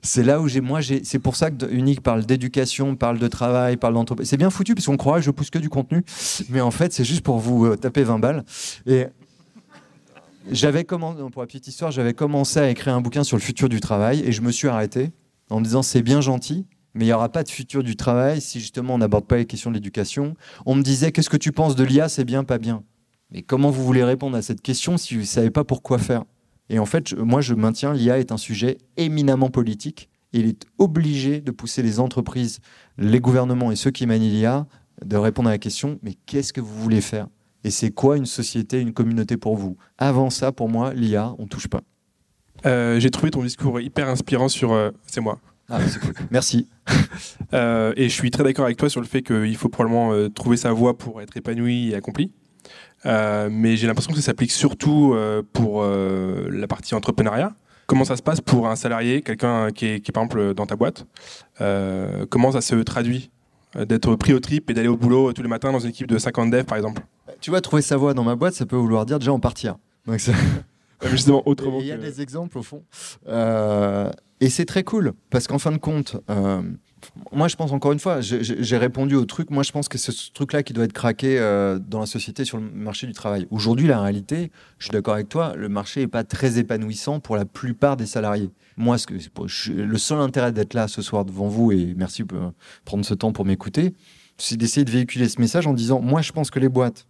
C'est là où j'ai, moi, j'ai, c'est pour ça que Unique parle d'éducation, parle de travail, parle d'entreprise. C'est bien foutu parce qu'on croit que je pousse que du contenu, mais en fait, c'est juste pour vous euh, taper 20 balles. Et j'avais commencé, pour la petite histoire, j'avais commencé à écrire un bouquin sur le futur du travail et je me suis arrêté en me disant c'est bien gentil, mais il n'y aura pas de futur du travail si justement on n'aborde pas les questions de l'éducation. On me disait qu'est-ce que tu penses de l'IA, c'est bien, pas bien. Mais comment vous voulez répondre à cette question si vous ne savez pas pourquoi faire? Et en fait, moi je maintiens l'IA est un sujet éminemment politique. Et il est obligé de pousser les entreprises, les gouvernements et ceux qui manient l'IA de répondre à la question mais qu'est-ce que vous voulez faire? Et c'est quoi une société, une communauté pour vous? Avant ça, pour moi, l'IA, on touche pas. Euh, j'ai trouvé ton discours hyper inspirant sur. Euh, c'est moi. Ah, c'est cool. Merci. Euh, et je suis très d'accord avec toi sur le fait qu'il faut probablement trouver sa voie pour être épanoui et accompli. Mais j'ai l'impression que ça s'applique surtout pour la partie entrepreneuriat. Comment ça se passe pour un salarié, quelqu'un qui est, qui est, par exemple dans ta boîte Comment ça se traduit d'être pris au trip et d'aller au boulot tous les matins dans une équipe de 50 devs, par exemple? Tu vois, trouver sa voie dans ma boîte, ça peut vouloir dire déjà en partir. Donc Justement, autrement. Il y a des exemples au fond. Euh, et c'est très cool, parce qu'en fin de compte, euh, moi je pense encore une fois, j'ai répondu au truc, moi je pense que c'est ce truc-là qui doit être craqué euh, dans la société sur le marché du travail. Aujourd'hui, la réalité, je suis d'accord avec toi, le marché n'est pas très épanouissant pour la plupart des salariés. Moi, le seul intérêt d'être là ce soir devant vous, et merci de prendre ce temps pour m'écouter, c'est d'essayer de véhiculer ce message en disant, moi je pense que les boîtes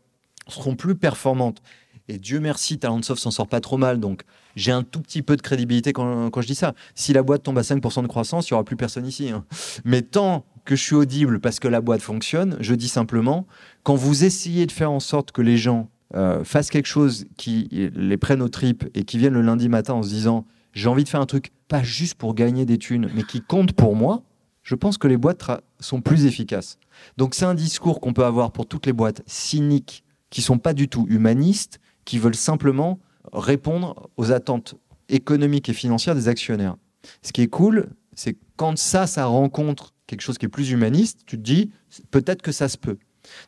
seront plus performantes. Et Dieu merci, Talentsoft s'en sort pas trop mal. Donc, j'ai un tout petit peu de crédibilité quand, je dis ça. Si la boîte tombe à 5% de croissance, il n'y aura plus personne ici. Hein. Mais tant que je suis audible parce que la boîte fonctionne, je dis simplement, quand vous essayez de faire en sorte que les gens euh, fassent quelque chose qui les prenne aux tripes et qui viennent le lundi matin en se disant, j'ai envie de faire un truc pas juste pour gagner des thunes, mais qui compte pour moi, je pense que les boîtes sont plus efficaces. Donc c'est un discours qu'on peut avoir pour toutes les boîtes cyniques qui sont pas du tout humanistes, qui veulent simplement répondre aux attentes économiques et financières des actionnaires. Ce qui est cool, c'est quand ça, ça rencontre quelque chose qui est plus humaniste, tu te dis peut-être que ça se peut.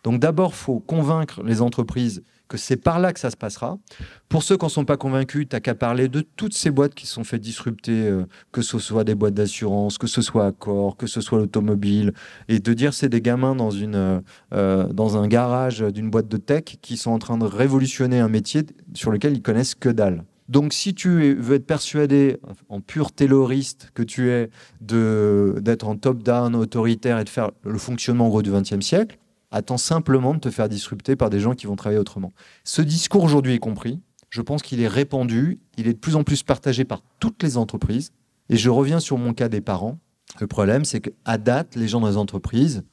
Donc d'abord, faut convaincre les entreprises que c'est par là que ça se passera. Pour ceux qui n'en sont pas convaincus, tu n'as qu'à parler de toutes ces boîtes qui sont fait disrupter, euh, que ce soit des boîtes d'assurance, que ce soit Accor, que ce soit l'automobile, et de dire c'est des gamins dans, une, euh, euh, dans un garage d'une boîte de tech qui sont en train de révolutionner un métier sur lequel ils connaissent que dalle. Donc, si tu veux être persuadé, en pur tayloriste que tu es, d'être en top-down, autoritaire et de faire le fonctionnement en gros du XXe siècle, attends simplement de te faire disrupter par des gens qui vont travailler autrement. Ce discours aujourd'hui est compris. Je pense qu'il est répandu. Il est de plus en plus partagé par toutes les entreprises. Et je reviens sur mon cas des parents. Le problème, c'est qu'à date, les gens dans les entreprises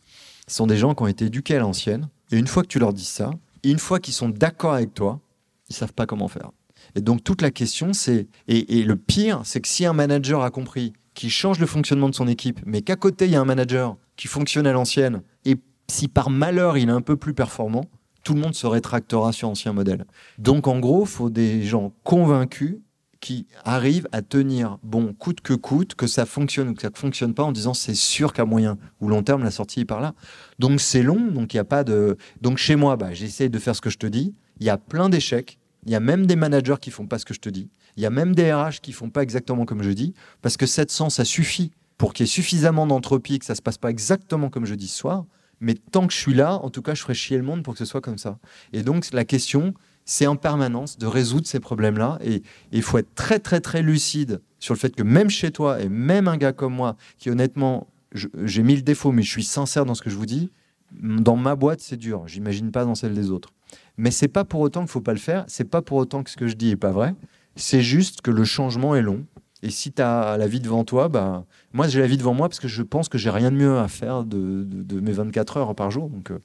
sont des gens qui ont été éduqués à l'ancienne. Et une fois que tu leur dis ça, une fois qu'ils sont d'accord avec toi, ils savent pas comment faire. Et donc toute la question, c'est et, et, le pire, c'est que si un manager a compris qu'il change le fonctionnement de son équipe, mais qu'à côté il y a un manager qui fonctionne à l'ancienne et si par malheur il est un peu plus performant, tout le monde se rétractera sur ancien modèle. Donc en gros, faut des gens convaincus qui arrivent à tenir bon coûte que coûte, que ça fonctionne ou que ça ne fonctionne pas en disant c'est sûr qu'à moyen ou long terme la sortie est par là. Donc c'est long, donc il y a pas de donc chez moi bah, j'essaie de faire ce que je te dis, il y a plein d'échecs, il y a même des managers qui font pas ce que je te dis, il y a même des RH qui font pas exactement comme je dis parce que 700 ça suffit pour qu'il y ait suffisamment d'entropie que ça se passe pas exactement comme je dis ce soir. Mais tant que je suis là, en tout cas, je ferai chier le monde pour que ce soit comme ça. Et donc, la question, c'est en permanence de résoudre ces problèmes-là. Et il faut être très, très, très lucide sur le fait que même chez toi, et même un gars comme moi, qui honnêtement, j'ai mille défauts, mais je suis sincère dans ce que je vous dis, dans ma boîte, c'est dur. J'imagine pas dans celle des autres. Mais c'est pas pour autant qu'il faut pas le faire. C'est pas pour autant que ce que je dis est pas vrai. C'est juste que le changement est long. Et si tu as la vie devant toi, bah, moi j'ai la vie devant moi parce que je pense que j'ai rien de mieux à faire de, mes 24 heures par jour. Donc euh,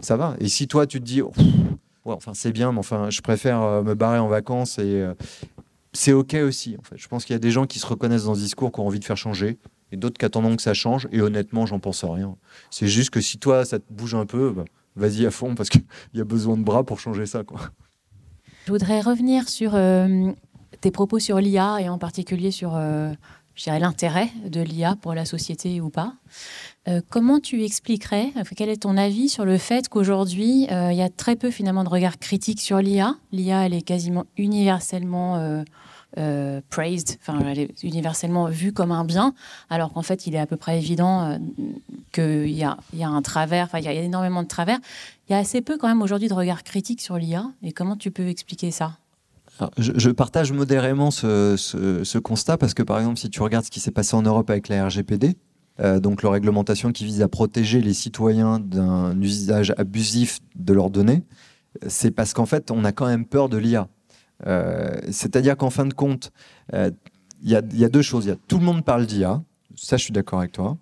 ça va. Et si toi tu te dis, ouais, enfin c'est bien, mais enfin je préfère euh, me barrer en vacances et euh, c'est ok aussi. En fait, je pense qu'il y a des gens qui se reconnaissent dans ce discours, qui ont envie de faire changer, et d'autres qui attendent que ça change. Et honnêtement, j'en pense rien. C'est juste que si toi ça te bouge un peu, bah, vas-y à fond parce qu'il y a besoin de bras pour changer ça, quoi. Je voudrais revenir sur tes propos sur l'IA et en particulier sur l'intérêt de l'IA pour la société ou pas. Euh, comment tu expliquerais, quel est ton avis sur le fait qu'aujourd'hui, euh, il y a très peu finalement de regard critique sur l'IA L'IA, elle est quasiment universellement praised, enfin, elle est universellement vue comme un bien, alors qu'en fait, il est à peu près évident qu'il y a, y a un travers, il y a énormément de travers. Il y a assez peu quand même aujourd'hui de regard critique sur l'IA. Et comment tu peux expliquer ça? Je, partage modérément ce, constat parce que, par exemple, si tu regardes ce qui s'est passé en Europe avec la RGPD, euh, donc leur réglementation qui vise à protéger les citoyens d'un usage abusif de leurs données, c'est parce qu'en fait, on a quand même peur de l'IA. Euh, c'est-à-dire qu'en fin de compte, euh, il y, a deux choses. Y a, tout le monde parle d'IA, ça je suis d'accord avec toi.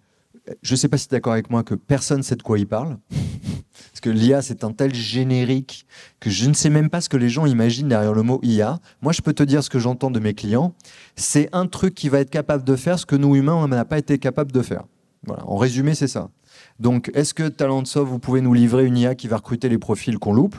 Je ne sais pas si tu es d'accord avec moi que personne ne sait de quoi il parle. Parce que l'IA, c'est un tel générique que je ne sais même pas ce que les gens imaginent derrière le mot IA. Moi, je peux te dire ce que j'entends de mes clients. C'est un truc qui va être capable de faire ce que nous, humains, on n'a pas été capable de faire. Voilà. En résumé, c'est ça. Donc, est-ce que Talentsoft, vous pouvez nous livrer une IA qui va recruter les profils qu'on loupe?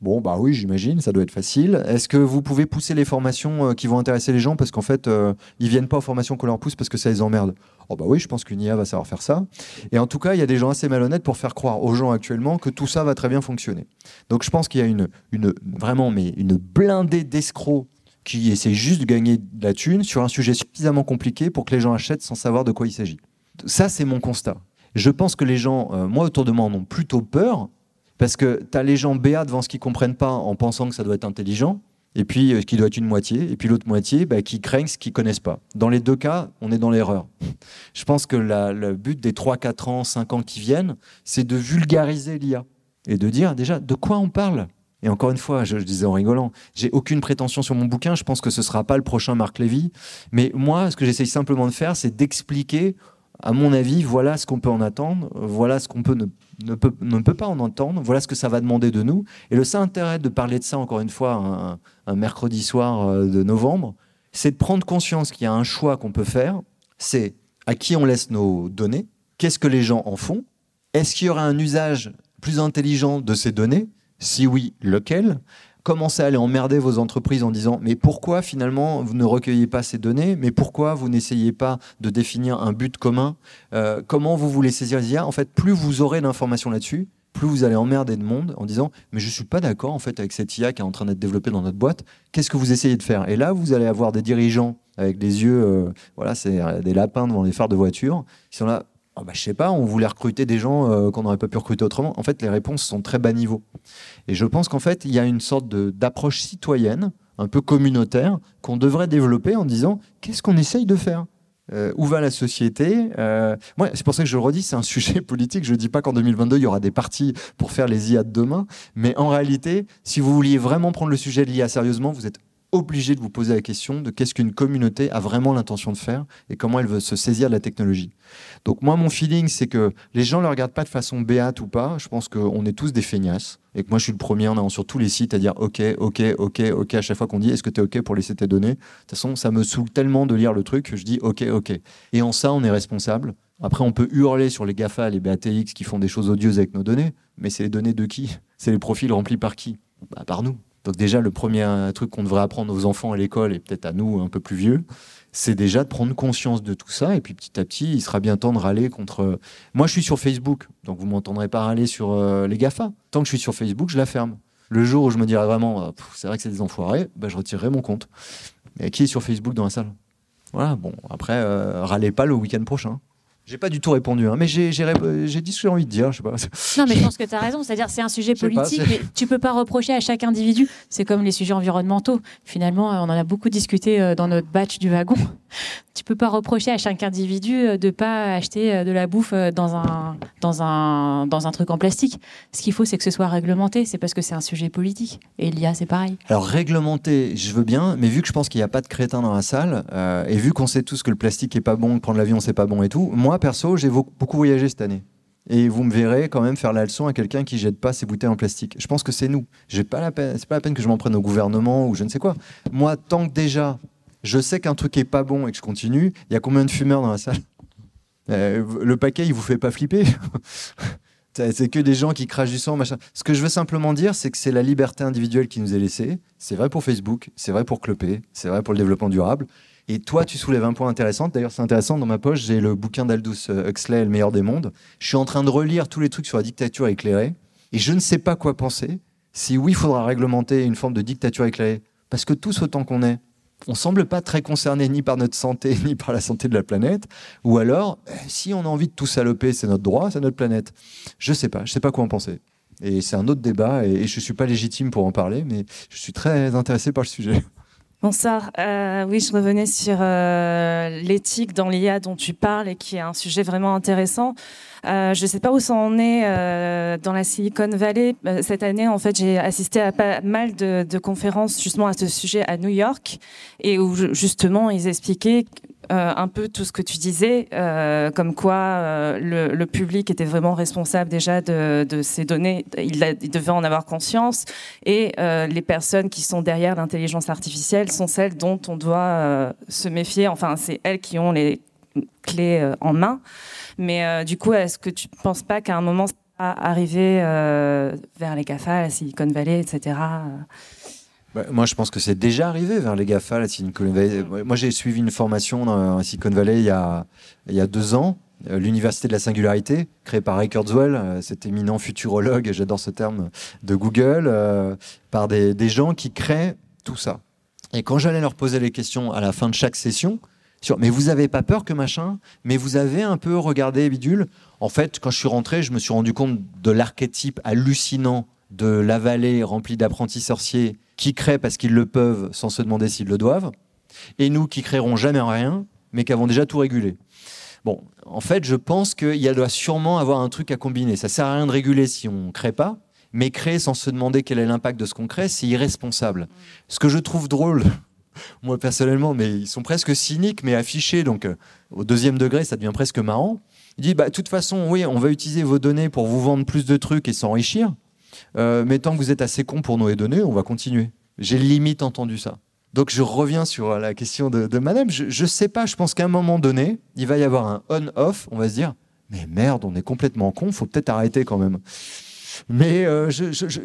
Bon, bah oui, j'imagine, ça doit être facile. Est-ce que vous pouvez pousser les formations euh, qui vont intéresser les gens? Parce qu'en fait, euh, ils viennent pas aux formations qu'on leur pousse parce que ça les emmerde Oh bah oui, je pense qu'une IA va savoir faire ça. Et en tout cas, il y a des gens assez malhonnêtes pour faire croire aux gens actuellement que tout ça va très bien fonctionner. Donc je pense qu'il y a une, vraiment mais une blindée d'escrocs qui essaient juste de gagner de la thune sur un sujet suffisamment compliqué pour que les gens achètent sans savoir de quoi il s'agit. Ça, c'est mon constat. Je pense que les gens, euh, moi autour de moi, en ont plutôt peur parce que tu as les gens béats devant ce qu'ils comprennent pas en pensant que ça doit être intelligent, et puis euh, qui doit être une moitié, et puis l'autre moitié bah, qui craignent ce qu'ils connaissent pas. Dans les deux cas, on est dans l'erreur. Je pense que le but des 3, 4 ans, 5 ans qui viennent, c'est de vulgariser l'IA et de dire déjà de quoi on parle? Et encore une fois, je, je disais en rigolant, j'ai aucune prétention sur mon bouquin, je pense que ce ne sera pas le prochain Marc Lévy, mais moi, ce que j'essaye simplement de faire, c'est d'expliquer à mon avis, voilà ce qu'on peut en attendre, voilà ce qu'on peut ne, peut, pas en entendre, voilà ce que ça va demander de nous. Et le seul intérêt de parler de ça, encore une fois, un, mercredi soir euh, de novembre, c'est de prendre conscience qu'il y a un choix qu'on peut faire, c'est à qui on laisse nos données, qu'est-ce que les gens en font, est-ce qu'il y aura un usage plus intelligent de ces données, si oui, lequel commencez à aller emmerder vos entreprises en disant mais pourquoi finalement vous ne recueillez pas ces données Mais pourquoi vous n'essayez pas de définir un but commun euh, Comment vous voulez saisir les IA En fait, plus vous aurez d'informations là-dessus, plus vous allez emmerder de monde en disant mais je suis pas d'accord en fait avec cette IA qui est en train d'être développée dans notre boîte. Qu'est-ce que vous essayez de faire? Et là, vous allez avoir des dirigeants avec des yeux, euh, voilà, c'est euh, des lapins devant les phares de voiture, qui sont là. Oh bah, je sais pas, on voulait recruter des gens qu'on n'aurait pas pu recruter autrement. En fait, les réponses sont très bas niveau. Et je pense qu'en fait, il y a une sorte d'approche citoyenne, un peu communautaire, qu'on devrait développer en disant qu'est-ce qu'on essaye de faire? Euh, où va la société? Euh, c'est pour ça que je le redis, c'est un sujet politique. Je ne dis pas qu'en 2022 il y aura des partis pour faire les IA de demain, mais en réalité, si vous vouliez vraiment prendre le sujet de l'IA sérieusement, vous êtes obligé de vous poser la question de qu'est-ce qu'une communauté a vraiment l'intention de faire et comment elle veut se saisir de la technologie. Donc moi, mon feeling, c'est que les gens ne le regardent pas de façon béate ou pas. Je pense qu'on est tous des feignasses et que moi, je suis le premier en allant sur tous les sites à dire OK, OK, OK, OK à chaque fois qu'on dit est-ce que tu es OK pour laisser tes données? De toute façon, ça me saoule tellement de lire le truc que je dis OK, OK. Et en ça, on est responsable. Après, on peut hurler sur les GAFA, les BATX qui font des choses odieuses avec nos données, mais c'est les données de qui? C'est les profils remplis par qui? Bah, Par nous. Donc déjà, le premier truc qu'on devrait apprendre aux enfants à l'école, et peut-être à nous un peu plus vieux, c'est déjà de prendre conscience de tout ça. Et puis petit à petit, il sera bien temps de râler contre... Moi, je suis sur Facebook, donc vous m'entendrez pas râler sur euh, les GAFA. Tant que je suis sur Facebook, je la ferme. Le jour où je me dirais vraiment, euh, c'est vrai que c'est des enfoirés, bah, je retirerai mon compte. Mais qui est sur Facebook dans la salle? Voilà, bon, après, euh, râlez pas le week-end prochain. J'ai pas du tout répondu, hein, mais j'ai dit ce que j'ai envie de dire. Je sais pas. Non, mais je pense que tu as raison. C'est-à-dire, c'est un sujet politique, mais tu peux pas reprocher à chaque individu. C'est comme les sujets environnementaux. Finalement, on en a beaucoup discuté euh, dans notre batch du wagon. Tu peux pas reprocher à chaque individu euh, de pas acheter euh, de la bouffe dans un, dans un, dans un truc en plastique. Ce qu'il faut, c'est que ce soit réglementé. C'est parce que c'est un sujet politique. Et l'IA, c'est pareil. Alors, réglementé, je veux bien, mais vu que je pense qu'il n'y a pas de crétins dans la salle, et vu qu'on sait tous que le plastique est pas bon, que prendre l'avion, c'est pas bon et tout, moi, perso, j'ai beaucoup voyagé cette année. Et vous me verrez quand même faire la leçon à quelqu'un qui jette pas ses bouteilles en plastique. Je pense que c'est nous. J'ai pas. C'est pas la peine que je m'en prenne au gouvernement ou je ne sais quoi. Moi, tant que déjà, je sais qu'un truc est pas bon et que je continue. Il y a combien de fumeurs dans la salle? Euh, Le paquet, il vous fait pas flipper C'est que des gens qui crachent du sang, machin. Ce que je veux simplement dire, c'est que c'est la liberté individuelle qui nous est laissée. C'est vrai pour Facebook, c'est vrai pour Clopé, c'est vrai pour le développement durable. Et toi, tu soulèves un point intéressant. D'ailleurs, c'est intéressant. Dans ma poche, j'ai le bouquin d'Aldous Huxley, Le meilleur des mondes. Je suis en train de relire tous les trucs sur la dictature éclairée. Et je ne sais pas quoi penser. Si oui, il faudra réglementer une forme de dictature éclairée. Parce que tous autant qu'on est, on semble pas très concerné ni par notre santé, ni par la santé de la planète. Ou alors, eh, si on a envie de tout saloper, c'est notre droit, c'est notre planète. Je sais pas. Je sais pas quoi en penser. Et c'est un autre débat. Et, je je suis pas légitime pour en parler, mais je suis très intéressé par le sujet. Bonsoir. Euh, oui, je revenais sur euh, l'éthique dans l'IA dont tu parles et qui est un sujet vraiment intéressant. Euh, je ne sais pas où ça en est dans la Silicon Valley. Cette année, en fait, j'ai assisté à pas mal de, de, conférences justement à ce sujet à New York et où justement ils expliquaient euh, un peu tout ce que tu disais, euh, comme quoi euh, le, public était vraiment responsable déjà de, ces données, il, devait en avoir conscience, et les personnes qui sont derrière l'intelligence artificielle sont celles dont on doit se méfier, enfin c'est elles qui ont les clés en main. Mais du coup, est-ce que tu ne penses pas qu'à un moment, ça va arriver vers les GAFA, la Silicon Valley, etc. Bah, moi, je pense que c'est déjà arrivé vers les GAFA, la Silicon Valley. Moi, j'ai suivi une formation dans Silicon Valley il y a, il y a deux ans, euh, l'Université de la Singularité, créée par Ray Kurzweil, euh, cet éminent futurologue, j'adore ce terme, de Google, euh, par des, des, gens qui créent tout ça. Et quand j'allais leur poser les questions à la fin de chaque session, sur mais vous avez pas peur que machin, mais vous avez un peu regardé bidule. En fait, quand je suis rentré, je me suis rendu compte de l'archétype hallucinant de la vallée remplie d'apprentis sorciers qui créent parce qu'ils le peuvent sans se demander s'ils le doivent, et nous qui créerons jamais rien, mais qui avons déjà tout régulé. Bon, en fait, je pense qu'il doit sûrement avoir un truc à combiner. Ça sert à rien de réguler si on ne crée pas, mais créer sans se demander quel est l'impact de ce qu'on crée, c'est irresponsable. Ce que je trouve drôle, moi personnellement, mais ils sont presque cyniques, mais affichés, donc euh, au deuxième degré, ça devient presque marrant. Il dit, bah, de toute façon, oui, on va utiliser vos données pour vous vendre plus de trucs et s'enrichir. Euh, mais tant que vous êtes assez con pour nous les donner, on va continuer. J'ai limite entendu ça. Donc je reviens sur la question de, madame. Je ne sais pas, je pense qu'à un moment donné, il va y avoir un on-off. On va se dire, mais merde, on est complètement con, faut peut-être arrêter quand même. Mais euh,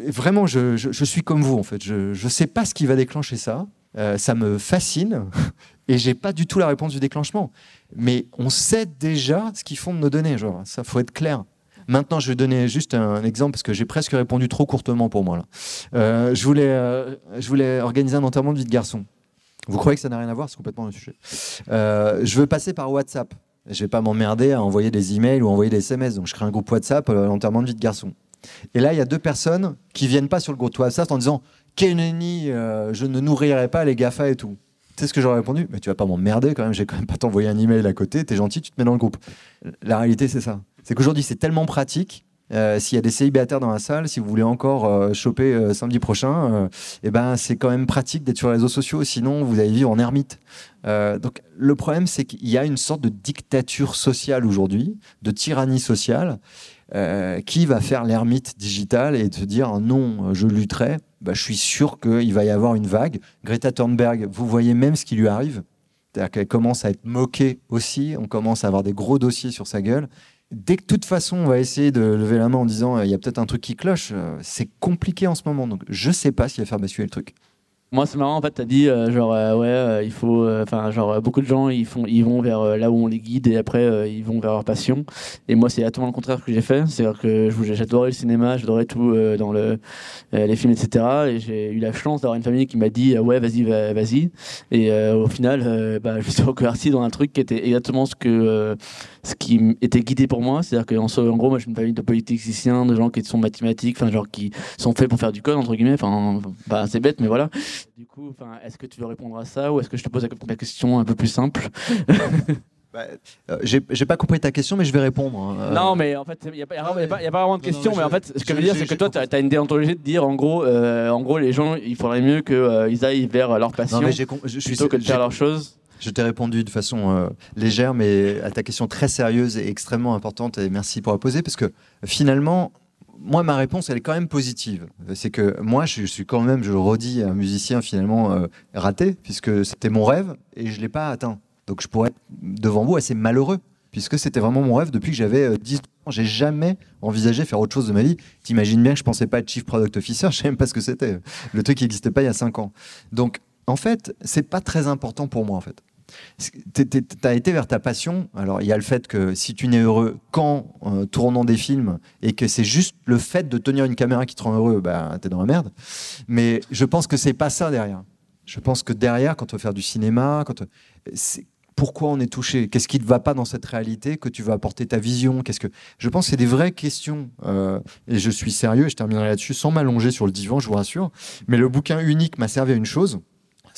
vraiment, je, suis comme vous en fait. Je ne sais pas ce qui va déclencher ça. Euh, ça me fascine et j'ai pas du tout la réponse du déclenchement. Mais on sait déjà ce qu'ils font de nos données. Genre, ça faut être clair. Maintenant, je vais donner juste un exemple parce que j'ai presque répondu trop courtement pour moi. Euh, je, voulais, euh, je voulais organiser un enterrement de vie de garçon. Vous croyez que ça n'a rien à voir C'est complètement un sujet. Euh, je veux passer par WhatsApp. Je vais pas m'emmerder à envoyer des emails ou envoyer des SMS. Donc, je crée un groupe WhatsApp, l'enterrement de vie de garçon. Et là, il y a deux personnes qui viennent pas sur le groupe WhatsApp en disant Kenny, je ne nourrirai pas les GAFA et tout. Sais ce que j'aurais répondu Mais tu vas pas m'emmerder quand même, j'ai quand même pas t'envoyer un email à côté, t'es gentil, tu te mets dans le groupe. La réalité, c'est ça. C'est qu'aujourd'hui, c'est tellement pratique. Euh, s'il y a des célibataires dans la salle, si vous voulez encore euh, choper euh, samedi prochain, eh ben, c'est quand même pratique d'être sur les réseaux sociaux, sinon vous allez vivre en ermite. donc le problème, c'est qu'il y a une sorte de dictature sociale aujourd'hui, de tyrannie sociale, qui va faire l'ermite digital et te dire non, je lutterai. Bah, je suis sûr qu'il va y avoir une vague. Greta Thunberg, vous voyez même ce qui lui arrive. C'est-à-dire qu'elle commence à être moquée aussi, on commence à avoir des gros dossiers sur sa gueule dès que de toute façon on va essayer de lever la main en disant euh, il y a peut-être un truc qui cloche, euh, c'est compliqué en ce moment. Donc je sais pas va faire basculer le truc. Moi, c'est marrant, en fait, t'as dit, euh, genre, euh, ouais, euh, il faut. Enfin, genre, beaucoup de gens, ils, font, ils vont vers là où on les guide et après, ils vont vers leur passion. Et moi, c'est exactement le contraire que j'ai fait. C'est-à-dire que j'adorais le cinéma, j'adorais tout dans le, les films, etc. Et j'ai eu la chance d'avoir une famille qui m'a dit, ouais, vas-y, vas-y. Et au final, bah, je me suis reconverti dans un truc qui était exactement ce, que, ce qui était guidé pour moi. C'est-à-dire qu'en en gros, moi, suis une famille de politiciens, de gens qui sont mathématiques, enfin, genre, qui sont faits pour faire du code, entre guillemets. Enfin, bah, c'est bête, mais voilà. Du coup, est-ce que tu veux répondre à ça ou est-ce que je te pose la question un peu plus simple bah, euh, J'ai pas compris ta question, mais je vais répondre. Hein. Non, mais en fait, il n'y a, a, pas vraiment de question. mais en fait, ce que je veux dire, c'est que toi, tu as, une déontologie de dire, en gros, euh, en gros les gens, il faudrait mieux qu'ils euh, aillent vers leur passion non, je, plutôt que de faire leurs choses. Je t'ai répondu de façon légère, mais à ta question très sérieuse et extrêmement importante, et merci pour la poser, parce que finalement, moi, ma réponse, elle est quand même positive. C'est que moi, je suis quand même, je le redis, un musicien finalement euh, raté, puisque c'était mon rêve et je ne l'ai pas atteint. Donc je pourrais être devant vous assez malheureux, puisque c'était vraiment mon rêve depuis que j'avais 10 euh, ans. J'ai jamais envisagé faire autre chose de ma vie. T'imagines bien que je pensais pas être Chief Product Officer, je sais même pas ce que c'était. Le truc qui n'existait pas il y a 5 ans. Donc, en fait, c'est pas très important pour moi, en fait tu as été vers ta passion? Alors, il y a le fait que si tu n'es heureux qu'en euh, tournant des films et que c'est juste le fait de tenir une caméra qui te rend heureux, bah, tu es dans la merde. Mais je pense que c'est pas ça derrière. Je pense que derrière, quand tu veux faire du cinéma, quand pourquoi on est touché? Qu'est-ce qui ne va pas dans cette réalité? Que tu vas apporter ta vision? Qu'est-ce que Je pense que c'est des vraies questions. Euh, et je suis sérieux, je terminerai là-dessus sans m'allonger sur le divan, je vous rassure. Mais le bouquin unique m'a servi à une chose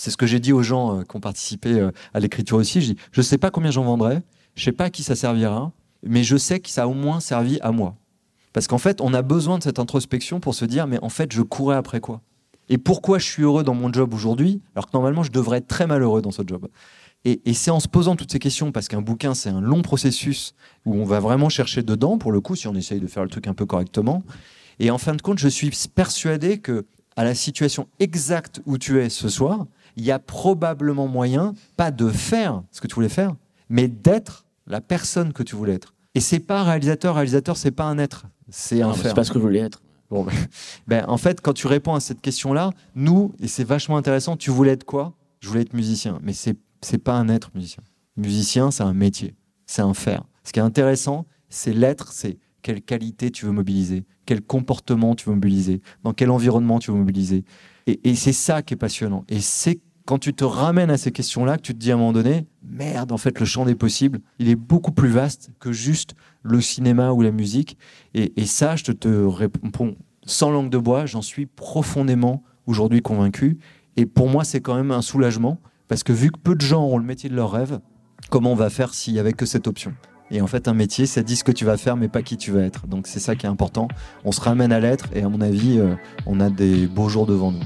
c'est ce que j'ai dit aux gens euh, qui ont participé euh, à l'écriture aussi. Je dis, je sais pas combien j'en vendrai, je sais pas à qui ça servira, mais je sais que ça a au moins servi à moi. Parce qu'en fait, on a besoin de cette introspection pour se dire, mais en fait, je courais après quoi? Et pourquoi je suis heureux dans mon job aujourd'hui, alors que normalement, je devrais être très malheureux dans ce job? Et, et c'est en se posant toutes ces questions, parce qu'un bouquin, c'est un long processus où on va vraiment chercher dedans, pour le coup, si on essaye de faire le truc un peu correctement. Et en fin de compte, je suis persuadé que à la situation exacte où tu es ce soir, il y a probablement moyen, pas de faire ce que tu voulais faire, mais d'être la personne que tu voulais être. Et c'est pas réalisateur, réalisateur, c'est pas un être, c'est un faire. C'est pas ce que je voulais être. Bon, ben, en fait, quand tu réponds à cette question-là, nous, et c'est vachement intéressant, tu voulais être quoi? Je voulais être musicien, mais c'est c'est pas un être musicien. Musicien, c'est un métier, c'est un faire. Ce qui est intéressant, c'est l'être, c'est quelle qualité tu veux mobiliser, quel comportement tu veux mobiliser, dans quel environnement tu veux mobiliser, et, c'est ça qui est passionnant. Et c'est quand tu te ramènes à ces questions-là que tu te dis à un moment donné, merde, en fait, le champ des possibles, il est beaucoup plus vaste que juste le cinéma ou la musique. Et, ça, je te, réponds sans langue de bois, j'en suis profondément aujourd'hui convaincu. Et pour moi, c'est quand même un soulagement, parce que vu que peu de gens ont le métier de leur rêve, comment on va faire s'il n'y avait que cette option? Et en fait, un métier, ça dit ce que tu vas faire, mais pas qui tu vas être. Donc c'est ça qui est important. On se ramène à l'être, et à mon avis, euh, on a des beaux jours devant nous.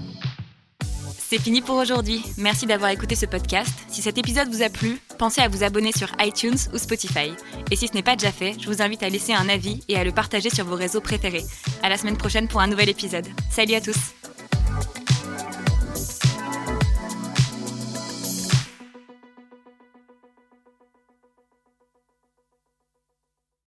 C'est fini pour aujourd'hui. Merci d'avoir écouté ce podcast. Si cet épisode vous a plu, pensez à vous abonner sur iTunes ou Spotify. Et si ce n'est pas déjà fait, je vous invite à laisser un avis et à le partager sur vos réseaux préférés. À la semaine prochaine pour un nouvel épisode. Salut à tous.